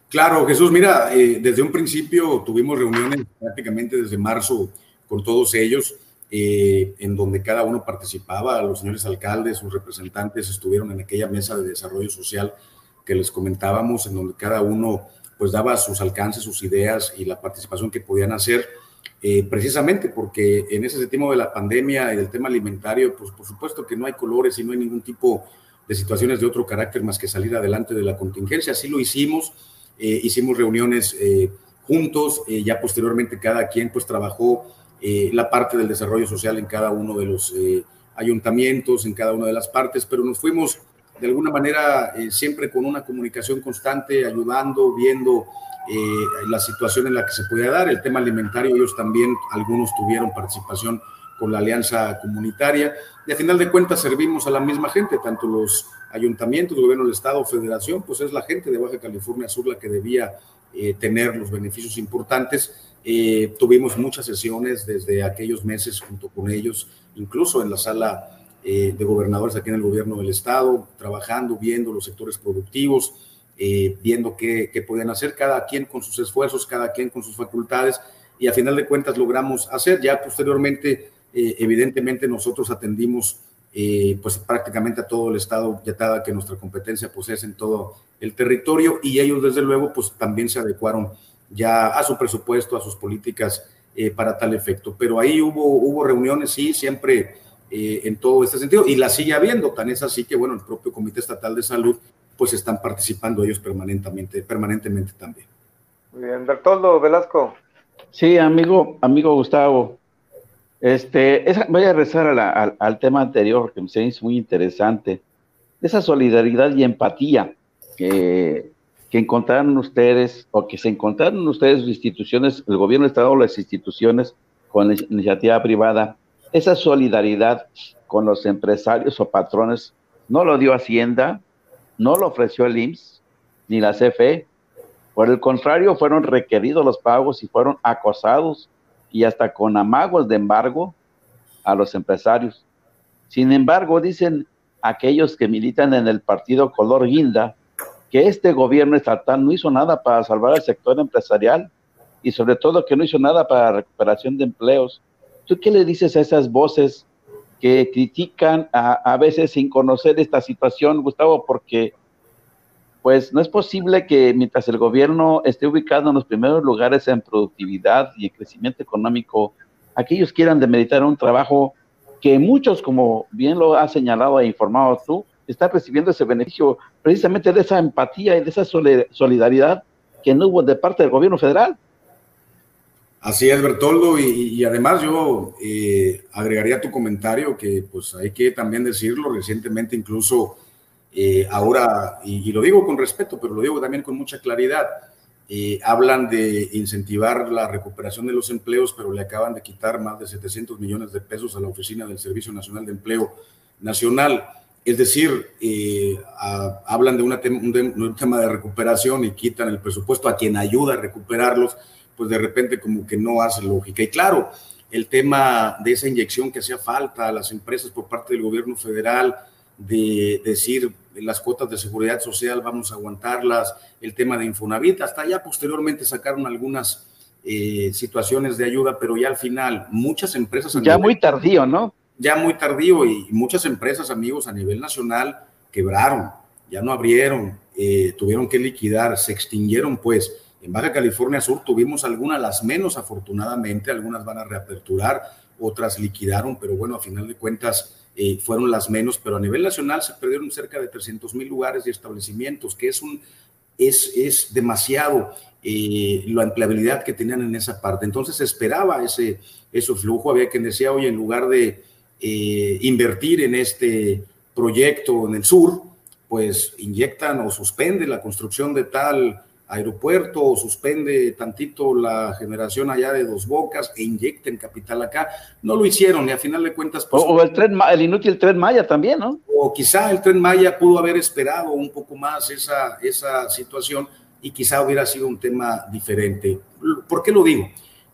Claro, Jesús, mira, eh, desde un principio tuvimos reuniones prácticamente desde marzo con todos ellos. Eh, en donde cada uno participaba, los señores alcaldes, sus representantes estuvieron en aquella mesa de desarrollo social que les comentábamos, en donde cada uno pues daba sus alcances, sus ideas y la participación que podían hacer, eh, precisamente porque en ese sentido de la pandemia y del tema alimentario, pues por supuesto que no hay colores y no hay ningún tipo de situaciones de otro carácter más que salir adelante de la contingencia. Así lo hicimos, eh, hicimos reuniones juntos, ya posteriormente cada quien pues trabajó la parte del desarrollo social en cada uno de los ayuntamientos, en cada una de las partes, pero nos fuimos de alguna manera siempre con una comunicación constante, ayudando, viendo eh, la situación en la que se podía dar. El tema alimentario, ellos también, algunos tuvieron participación con la alianza comunitaria. Y a final de cuentas servimos a la misma gente, tanto los ayuntamientos, gobierno del Estado, federación, pues es la gente de Baja California Sur la que debía eh, tener los beneficios importantes. Eh, tuvimos muchas sesiones desde aquellos meses junto con ellos, incluso en la sala de gobernadores aquí en el gobierno del Estado, trabajando, viendo los sectores productivos, eh, viendo qué, qué, podían hacer, cada quien con sus esfuerzos, cada quien con sus facultades, y a final de cuentas logramos hacer. Ya posteriormente, eh, evidentemente, nosotros atendimos eh, pues prácticamente a todo el estado, ya dada que nuestra competencia pues es en todo el territorio, y ellos desde luego pues también se adecuaron ya a su presupuesto, a sus políticas para tal efecto. Pero ahí hubo, hubo reuniones, sí, siempre en todo este sentido, y la sigue habiendo, tan es así que, bueno, el propio Comité Estatal de Salud pues están participando ellos permanentemente, permanentemente también. Muy bien, Bertoldo Velasco. Sí, amigo, amigo Gustavo. Este, voy a rezar al, tema anterior que me hizo muy interesante. Esa solidaridad y empatía que, que encontraron ustedes o que se encontraron ustedes instituciones, el gobierno del Estado o las instituciones con la iniciativa privada, esa solidaridad con los empresarios o patrones no lo dio Hacienda, no lo ofreció el IMSS ni la CFE. Por el contrario, fueron requeridos los pagos y fueron acosados y hasta con amagos de embargo a los empresarios. Sin embargo, dicen aquellos que militan en el partido color guinda que este gobierno estatal no hizo nada para salvar al sector empresarial y sobre todo que no hizo nada para la recuperación de empleos. ¿Tú qué le dices a esas voces que critican a, veces sin conocer esta situación, Gustavo, porque pues no es posible que mientras el gobierno esté ubicado en los primeros lugares en productividad y en crecimiento económico, aquellos quieran demeritar un trabajo que muchos, como bien lo has señalado e informado tú, están recibiendo ese beneficio precisamente de esa empatía y de esa solidaridad que no hubo de parte del gobierno federal. Así es, Bertoldo, y, además yo eh, agregaría tu comentario que pues hay que también decirlo, recientemente incluso eh, ahora, y, lo digo con respeto, pero lo digo también con mucha claridad, eh, hablan de incentivar la recuperación de los empleos, pero le acaban de quitar más de 700 millones de pesos a la Oficina del Servicio Nacional de Empleo Nacional. Es decir, hablan de, de un tema de recuperación y quitan el presupuesto a quien ayuda a recuperarlos pues de repente como que no hace lógica. Y claro, el tema de esa inyección que hacía falta a las empresas por parte del gobierno federal, de decir las cuotas de seguridad social vamos a aguantarlas, el tema de Infonavit, hasta ya posteriormente sacaron algunas eh, situaciones de ayuda, pero ya al final muchas empresas... Ya muy tardío, ¿no? Ya muy tardío y muchas empresas, amigos, a nivel nacional quebraron, ya no abrieron, eh, tuvieron que liquidar, se extinguieron pues en Baja California Sur tuvimos algunas, las menos afortunadamente, algunas van a reaperturar, otras liquidaron, pero bueno, a final de cuentas eh, fueron las menos, pero a nivel nacional se perdieron cerca de 300 mil lugares y establecimientos, que es, un, es, es demasiado eh, la empleabilidad que tenían en esa parte. Entonces se esperaba ese, ese flujo, había quien decía, oye, en lugar de eh, invertir en este proyecto en el sur, pues inyectan o suspenden la construcción de tal aeropuerto o suspende tantito la generación allá de Dos Bocas e inyecten capital acá. No lo hicieron y a final de cuentas... Pues, o, el, tren, el inútil tren Maya también, ¿no? O quizá el tren Maya pudo haber esperado un poco más esa, esa situación y quizá hubiera sido un tema diferente. ¿Por qué lo digo?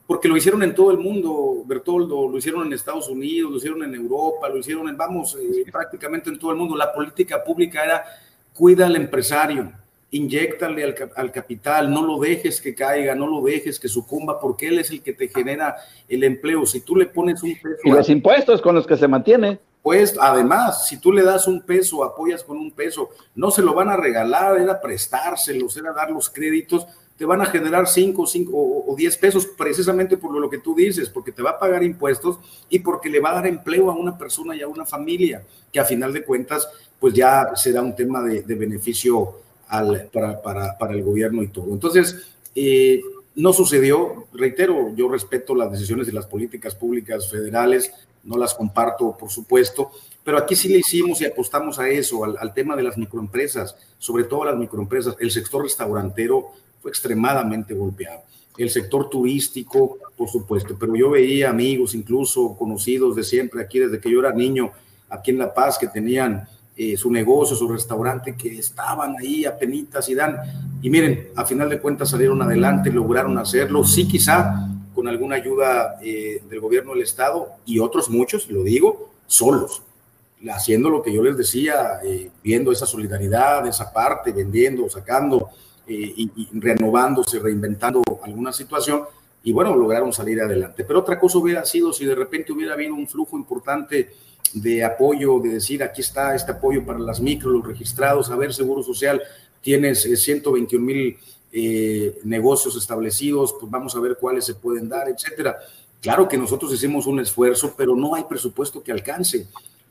Porque lo hicieron en todo el mundo, Bertoldo, lo hicieron en Estados Unidos, lo hicieron en Europa, lo hicieron en, vamos, eh, prácticamente en todo el mundo. La política pública era cuida al empresario, inyectale al, capital, no lo dejes que caiga, no lo dejes que sucumba, porque él es el que te genera el empleo. Si tú le pones un Y los impuestos con los que se mantiene. supuesto. Además, si tú le das un peso, apoyas con un peso, no se lo van a regalar, era prestárselos, era dar los créditos, te van a generar 5 cinco, o 10 pesos precisamente por lo que tú dices, porque te va a pagar impuestos y porque le va a dar empleo a una persona y a una familia, que a final de cuentas, pues ya será un tema de, beneficio al, para, para, para, el gobierno y todo. Entonces, eh, no sucedió, reitero, yo respeto las decisiones de las políticas públicas federales, no las comparto, por supuesto, pero aquí sí le hicimos y apostamos a eso, al tema de las microempresas, sobre todo las microempresas. El sector restaurantero extremadamente golpeado. El sector turístico, por supuesto, pero yo veía amigos, incluso conocidos de siempre, aquí desde que yo era niño, aquí en La Paz, que tenían eh, su negocio, su restaurante, que estaban ahí a penitas y dan. Y miren, a final de cuentas salieron adelante, lograron hacerlo, sí quizá con alguna ayuda eh, del gobierno del Estado y otros muchos, lo digo, solos, haciendo lo que yo les decía, eh, viendo esa solidaridad, esa parte, vendiendo, sacando, eh, y, renovándose, reinventando alguna situación y bueno, lograron salir adelante. Pero otra cosa hubiera sido si de repente hubiera habido un flujo importante de apoyo, de decir aquí está este apoyo para las micro, los registrados, a ver, Seguro Social, tienes 121 eh, mil eh, negocios establecidos, pues vamos a ver cuáles se pueden dar, etcétera. Claro que nosotros hicimos un esfuerzo, pero no hay presupuesto que alcance.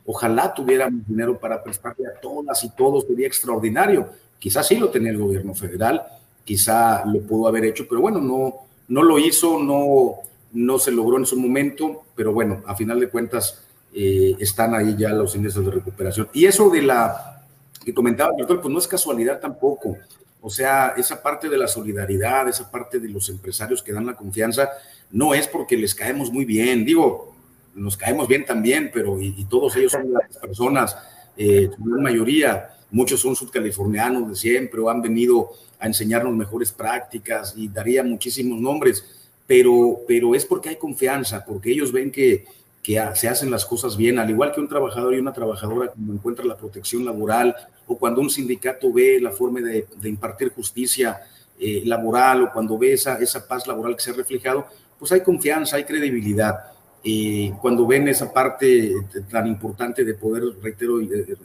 Ojalá tuviéramos dinero para prestarle a todas y todos, sería extraordinario Quizás sí lo tenía el gobierno federal, quizá lo pudo haber hecho, pero bueno, no, no lo hizo, no, no se logró en su momento, pero bueno, a final de cuentas eh, están ahí ya los índices de recuperación. Y eso de la que comentaba el doctor, pues no es casualidad tampoco. O sea, esa parte de la solidaridad, esa parte de los empresarios que dan la confianza, no es porque les caemos muy bien, digo, nos caemos bien también, pero y, todos ellos son las personas, eh, la mayoría, muchos son sudcalifornianos de siempre o han venido a enseñarnos mejores prácticas y daría muchísimos nombres, pero, pero es porque hay confianza, porque ellos ven que, que se hacen las cosas bien, al igual que un trabajador y una trabajadora cuando encuentra la protección laboral o cuando un sindicato ve la forma de, impartir justicia eh, laboral o cuando ve esa, esa paz laboral que se ha reflejado, pues hay confianza, hay credibilidad. Eh, cuando ven esa parte tan importante de poder, reitero,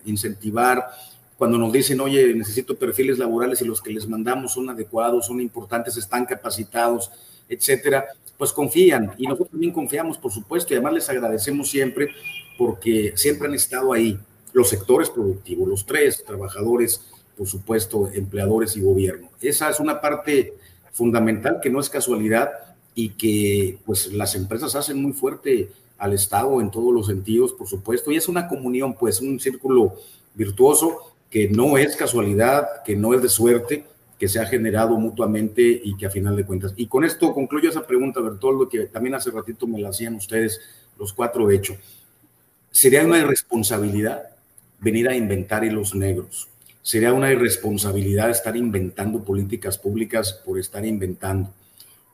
incentivar cuando nos dicen, oye, necesito perfiles laborales y los que les mandamos son adecuados, son importantes, están capacitados, etcétera, pues confían. Y nosotros también confiamos, por supuesto, y además les agradecemos siempre porque siempre han estado ahí los sectores productivos, los tres trabajadores, por supuesto, empleadores y gobierno. Esa es una parte fundamental que no es casualidad y que pues las empresas hacen muy fuerte al Estado en todos los sentidos, por supuesto, y es una comunión, pues un círculo virtuoso que no es casualidad, que no es de suerte, que se ha generado mutuamente y que a final de cuentas. Y con esto concluyo esa pregunta, Bertoldo, que también hace ratito me la hacían ustedes, los cuatro de hecho. ¿Sería una irresponsabilidad venir a inventar hilos negros? ¿Sería una irresponsabilidad estar inventando políticas públicas por estar inventando?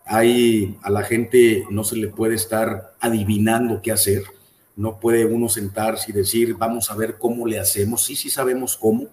Hay, a la gente no se le puede estar adivinando qué hacer no puede uno sentarse y decir, vamos a ver cómo le hacemos. Sí, sí sabemos cómo,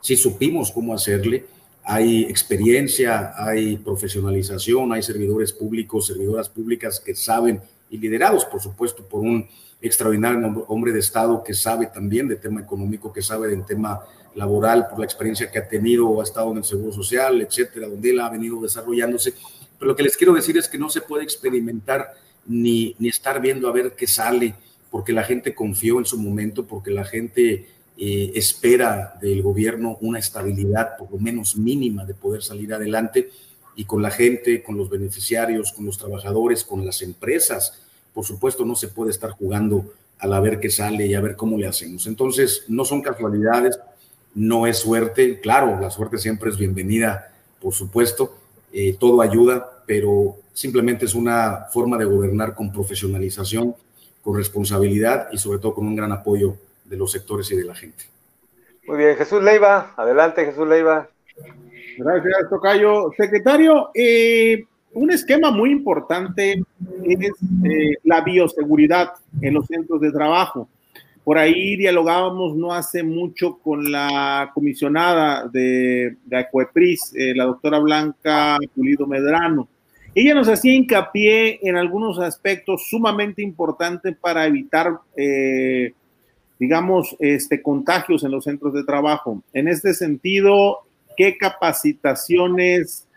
sí supimos cómo hacerle. Hay experiencia, hay profesionalización, hay servidores públicos, servidoras públicas que saben y liderados, por supuesto, por un extraordinario hombre de Estado que sabe también de tema económico, que sabe del tema laboral, por la experiencia que ha tenido, ha estado en el Seguro Social, etcétera, donde él ha venido desarrollándose. Pero lo que les quiero decir es que no se puede experimentar ni, ni estar viendo a ver qué sale porque la gente confió en su momento, porque la gente eh, espera del gobierno una estabilidad por lo menos mínima de poder salir adelante y con la gente, con los beneficiarios, con los trabajadores, con las empresas. Por supuesto, no se puede estar jugando a la ver qué sale y a ver cómo le hacemos. Entonces, no son casualidades, no es suerte. Claro, la suerte siempre es bienvenida, por supuesto, eh, todo ayuda, pero simplemente es una forma de gobernar con profesionalización con responsabilidad y sobre todo con un gran apoyo de los sectores y de la gente. Muy bien, Jesús Leiva, adelante Jesús Leiva. Gracias, Tocayo. Secretario, eh, un esquema muy importante es eh, la bioseguridad en los centros de trabajo. Por ahí dialogábamos no hace mucho con la comisionada de, de Acuepris, eh, la doctora Blanca Pulido Medrano. Ella nos hacía hincapié en algunos aspectos sumamente importantes para evitar eh, digamos, este, contagios en los centros de trabajo. En este sentido, ¿qué capacitaciones,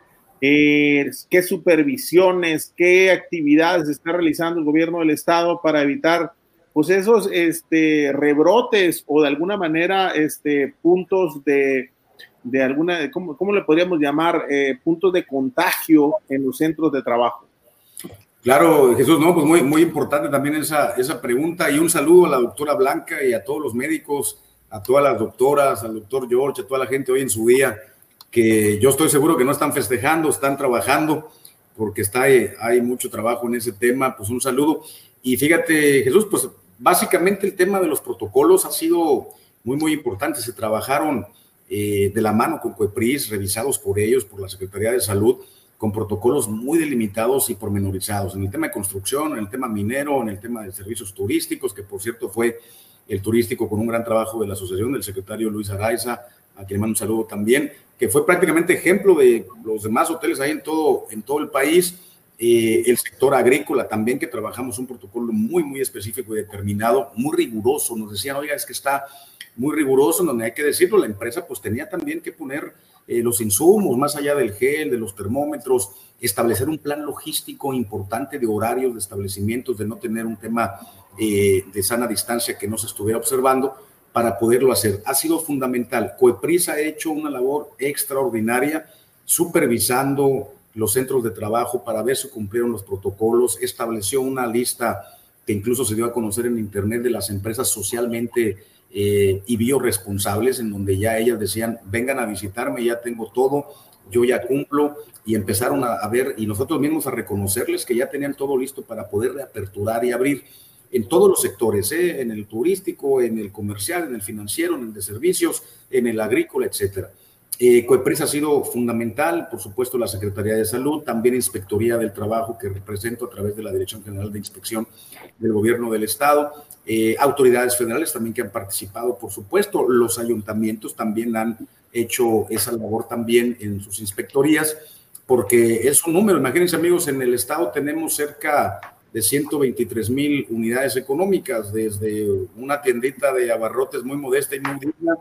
eh, qué supervisiones, qué actividades está realizando el gobierno del estado para evitar pues esos este, rebrotes o de alguna manera este, puntos de, de alguna, ¿cómo, ¿cómo, le podríamos llamar? Eh, puntos de contagio en los centros de trabajo. Claro, Jesús, no, pues muy, muy importante también esa, esa pregunta y un saludo a la doctora Blanca y a todos los médicos, a todas las doctoras, al doctor George, a toda la gente hoy en su día, que yo estoy seguro que no están festejando, están trabajando, porque está, hay mucho trabajo en ese tema, pues un saludo. Y fíjate, Jesús, pues básicamente el tema de los protocolos ha sido muy, muy importante. Se trabajaron eh, de la mano con COEPRIS, revisados por ellos, por la Secretaría de Salud, con protocolos muy delimitados y pormenorizados en el tema de construcción, en el tema minero, en el tema de servicios turísticos, que por cierto fue el turístico con un gran trabajo de la asociación del secretario Luis Araiza, a quien le mando un saludo también, que fue prácticamente ejemplo de los demás hoteles ahí en todo, en todo el país. Eh, el sector agrícola también, que trabajamos un protocolo muy, muy específico y determinado, muy riguroso. Nos decían, oiga, es que está muy riguroso, donde hay que decirlo, la empresa pues tenía también que poner eh, los insumos, más allá del gel, de los termómetros, establecer un plan logístico importante de horarios, de establecimientos, de no tener un tema eh, de sana distancia que no se estuviera observando para poderlo hacer. Ha sido fundamental. Coepris ha hecho una labor extraordinaria supervisando los centros de trabajo para ver si cumplieron los protocolos, estableció una lista que incluso se dio a conocer en Internet de las empresas socialmente eh, y bioresponsables, en donde ya ellas decían, vengan a visitarme, ya tengo todo, yo ya cumplo, y empezaron a, ver, y nosotros mismos a reconocerles que ya tenían todo listo para poder reaperturar y abrir en todos los sectores, ¿eh? en el turístico, en el comercial, en el financiero, en el de servicios, en el agrícola, etcétera. Eh, Coepris ha sido fundamental, por supuesto, la Secretaría de Salud, también Inspectoría del Trabajo, que represento a través de la Dirección General de Inspección del Gobierno del Estado, eh, autoridades federales también que han participado, por supuesto, los ayuntamientos también han hecho esa labor también en sus inspectorías, porque es un número, imagínense amigos, en el Estado tenemos cerca de 123 mil unidades económicas, desde una tiendita de abarrotes muy modesta y muy digna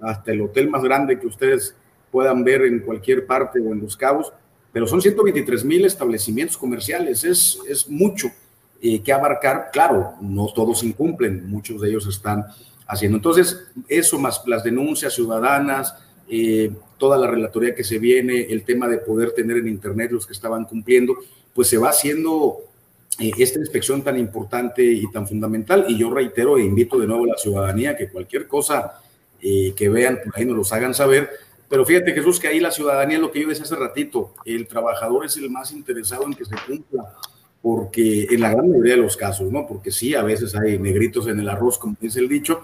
hasta el hotel más grande que ustedes puedan ver en cualquier parte o en Los Cabos, pero son 123 mil establecimientos comerciales, es, es mucho eh, que abarcar, claro, no todos incumplen, muchos de ellos están haciendo. Entonces, eso más las denuncias ciudadanas, eh, toda la relatoría que se viene, el tema de poder tener en Internet los que estaban cumpliendo, pues se va haciendo eh, esta inspección tan importante y tan fundamental. Y yo reitero e invito de nuevo a la ciudadanía que cualquier cosa que vean por ahí nos los hagan saber. Pero fíjate, Jesús, que ahí la ciudadanía, lo que yo decía hace ratito, el trabajador es el más interesado en que se cumpla, porque en la gran mayoría de los casos, ¿no? Porque sí, a veces hay negritos en el arroz, como dice el dicho,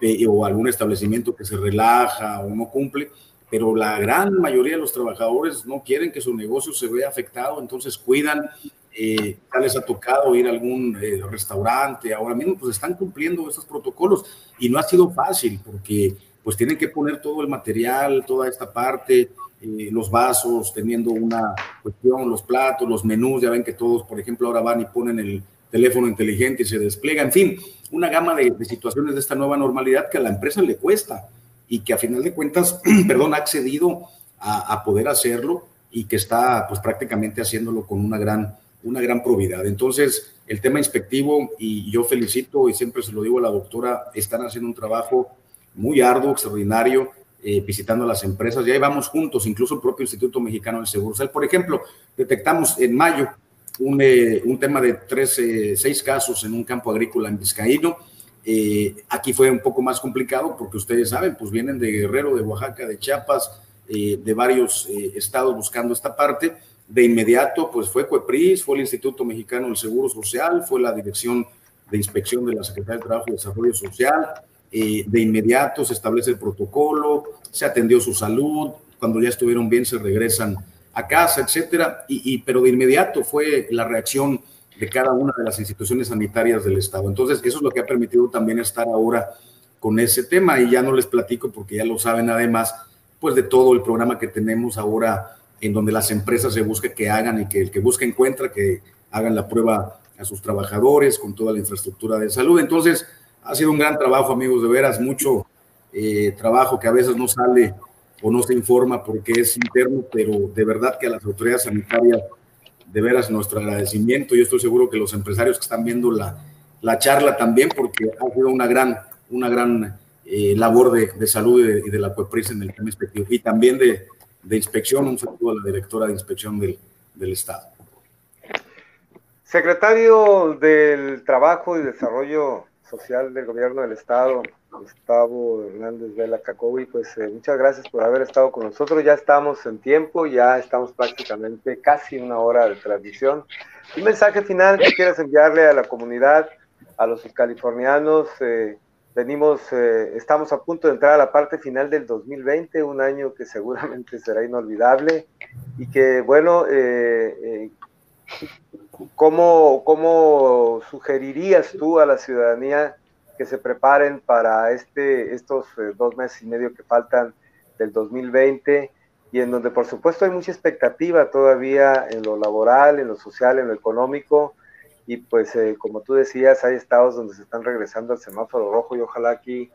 eh, o algún establecimiento que se relaja o no cumple, pero la gran mayoría de los trabajadores no quieren que su negocio se vea afectado, entonces cuidan eh, ya les ha tocado ir a algún eh, restaurante, ahora mismo pues están cumpliendo esos protocolos. Y no ha sido fácil porque pues tienen que poner todo el material, toda esta parte, eh, los vasos, teniendo una cuestión, los platos, los menús, ya ven que todos, por ejemplo, ahora van y ponen el teléfono inteligente y se despliega, en fin, una gama de, situaciones de esta nueva normalidad que a la empresa le cuesta y que a final de cuentas, perdón, ha accedido a, a poder hacerlo y que está pues prácticamente haciéndolo con una gran una gran probidad. Entonces, el tema inspectivo, y yo felicito y siempre se lo digo a la doctora, están haciendo un trabajo muy arduo, extraordinario, eh, visitando las empresas. Ya vamos juntos, incluso el propio Instituto Mexicano del Seguro Social. Por ejemplo, detectamos en mayo un, eh, un tema de tres, seis casos en un campo agrícola en Vizcaíno. Eh, aquí fue un poco más complicado porque ustedes saben, pues vienen de Guerrero, de Oaxaca, de Chiapas, de varios estados buscando esta parte de inmediato, pues fue COEPRIS, fue el Instituto Mexicano del Seguro Social, fue la Dirección de Inspección de la Secretaría de Trabajo y Desarrollo Social. Eh, de inmediato se establece el protocolo, se atendió su salud, cuando ya estuvieron bien se regresan a casa, etcétera. Y, pero de inmediato fue la reacción de cada una de las instituciones sanitarias del Estado. Entonces, eso es lo que ha permitido también estar ahora con ese tema. Y ya no les platico porque ya lo saben además, pues de todo el programa que tenemos ahora en donde las empresas se busca que hagan y que el que busca encuentra, que hagan la prueba a sus trabajadores con toda la infraestructura de salud. Entonces, Ha sido un gran trabajo, amigos, de veras, mucho eh, trabajo que a veces no sale o no se informa porque es interno, pero de verdad que a las autoridades sanitarias, de veras, nuestro agradecimiento. Yo estoy seguro que los empresarios que están viendo la, la charla también, porque ha sido una gran, una gran eh, labor de, de salud y de, la COEPRIS en el tema inspectivo y también de, de, inspección. Un saludo a la directora de inspección del, del Estado. Secretario del Trabajo y Desarrollo Social del Gobierno del Estado, Gustavo Hernández Vela Cacobi, pues eh, muchas gracias por haber estado con nosotros. Ya estamos en tiempo, ya estamos prácticamente casi una hora de transmisión. Un mensaje final que quieres enviarle a la comunidad, a los californianos. Eh, venimos, eh, estamos a punto de entrar a la parte final del 2020, un año que seguramente será inolvidable. Y que, bueno, eh, eh, ¿cómo, ¿cómo sugerirías tú a la ciudadanía que se preparen para este, estos eh, dos meses y medio que faltan del 2020 y en donde por supuesto hay mucha expectativa todavía en lo laboral, en lo social, en lo económico y pues eh, como tú decías hay estados donde se están regresando al semáforo rojo y ojalá aquí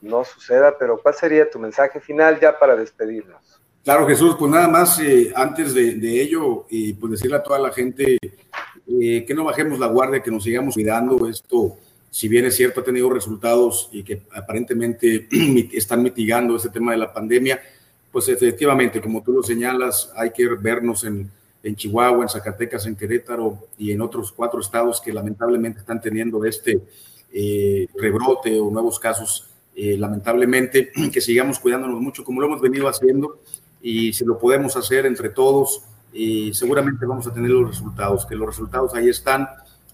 no suceda, pero ¿cuál sería tu mensaje final ya para despedirnos? Claro, Jesús, pues nada más eh, antes de, de, ello, y pues decirle a toda la gente eh, que no bajemos la guardia, que nos sigamos cuidando. Esto, si bien es cierto, ha tenido resultados y que aparentemente están mitigando este tema de la pandemia, pues efectivamente, como tú lo señalas, hay que vernos en, en Chihuahua, en Zacatecas, en Querétaro y en otros cuatro estados que lamentablemente están teniendo este eh, rebrote o nuevos casos. Eh, lamentablemente, que sigamos cuidándonos mucho como lo hemos venido haciendo y si lo podemos hacer entre todos, y seguramente vamos a tener los resultados, que los resultados ahí están,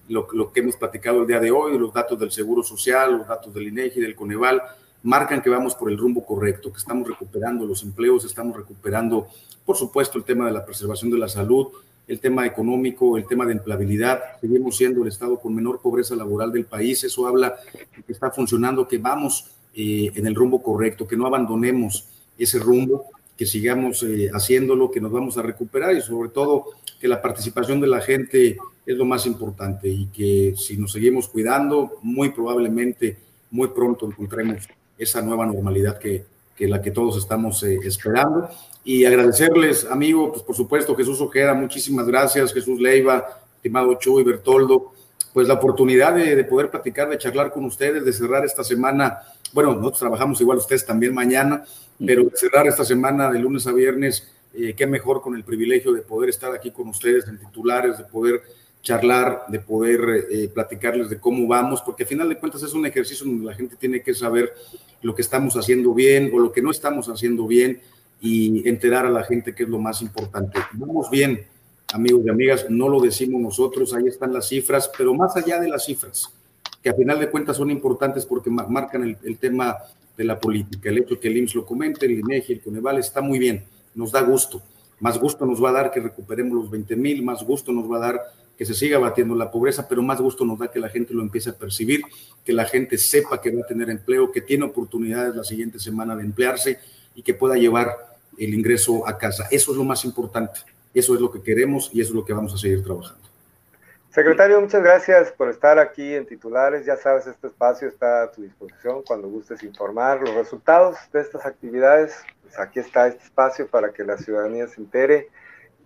lo, lo, que hemos platicado el día de hoy, los datos del Seguro Social, los datos del INEGI, del Coneval, marcan que vamos por el rumbo correcto, que estamos recuperando los empleos, estamos recuperando, por supuesto, el tema de la preservación de la salud, el tema económico, el tema de empleabilidad. Seguimos siendo el estado con menor pobreza laboral del país. Eso habla de que está funcionando, que vamos eh, en el rumbo correcto, que no abandonemos ese rumbo que sigamos eh, haciéndolo, que nos vamos a recuperar y sobre todo que la participación de la gente es lo más importante y que si nos seguimos cuidando, muy probablemente muy pronto encontremos esa nueva normalidad que, que la que todos estamos eh, esperando. Y agradecerles, amigo, pues por supuesto, Jesús Ojeda, muchísimas gracias, Jesús Leiva, estimado Chuy, Bertoldo, pues la oportunidad de, de poder platicar, de charlar con ustedes, de cerrar esta semana. Bueno, nosotros trabajamos igual ustedes también mañana, pero cerrar esta semana de lunes a viernes, eh, qué mejor con el privilegio de poder estar aquí con ustedes en titulares, de poder charlar, de poder eh, platicarles de cómo vamos, porque a final de cuentas es un ejercicio donde la gente tiene que saber lo que estamos haciendo bien o lo que no estamos haciendo bien y enterar a la gente que es lo más importante. Vamos bien, amigos y amigas, no lo decimos nosotros, ahí están las cifras, pero más allá de las cifras, que a final de cuentas son importantes porque marcan el, tema de la política. El hecho que el IMSS lo comente, el INEGI, el Coneval, está muy bien, nos da gusto. Más gusto nos va a dar que recuperemos los 20 mil, más gusto nos va a dar que se siga batiendo la pobreza, pero más gusto nos da que la gente lo empiece a percibir, que la gente sepa que va a tener empleo, que tiene oportunidades la siguiente semana de emplearse y que pueda llevar el ingreso a casa. Eso es lo más importante, eso es lo que queremos y eso es lo que vamos a seguir trabajando. Secretario, muchas gracias por estar aquí en titulares. Ya sabes, este espacio está a tu disposición cuando gustes informar los resultados de estas actividades. Pues aquí está este espacio para que la ciudadanía se entere.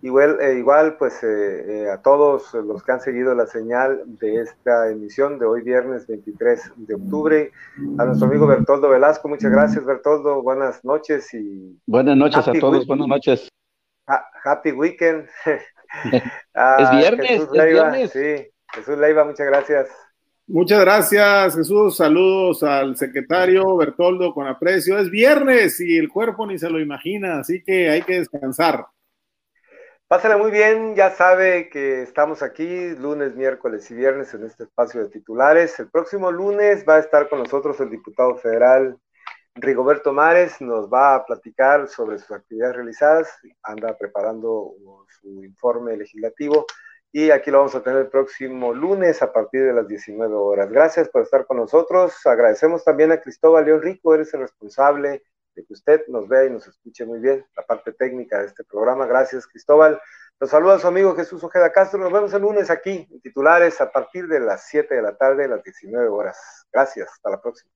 Igual, eh, igual pues eh, eh, a todos los que han seguido la señal de esta emisión de hoy viernes 23 de octubre, a nuestro amigo Bertoldo Velasco, muchas gracias Bertoldo, buenas noches y... Buenas noches a todos, weekend. buenas noches. Ha happy weekend. ah, es viernes, Jesús es Leiva, viernes. Sí, Jesús Leiva, muchas gracias. Muchas gracias, Jesús. Saludos al secretario Bertoldo con aprecio. Es viernes y el cuerpo ni se lo imagina, así que hay que descansar. Pásala muy bien, ya sabe que estamos aquí lunes, miércoles y viernes en este espacio de titulares. El próximo lunes va a estar con nosotros el diputado federal Rigoberto Mares, nos va a platicar sobre sus actividades realizadas, anda preparando su informe legislativo y aquí lo vamos a tener el próximo lunes a partir de las 19 horas. Gracias por estar con nosotros. Agradecemos también a Cristóbal León Rico, eres el responsable de que usted nos vea y nos escuche muy bien, la parte técnica de este programa. Gracias, Cristóbal. Los saluda su amigo Jesús Ojeda Castro. Nos vemos el lunes aquí en titulares a partir de las 7 de la tarde, las 19 horas. Gracias. Hasta la próxima.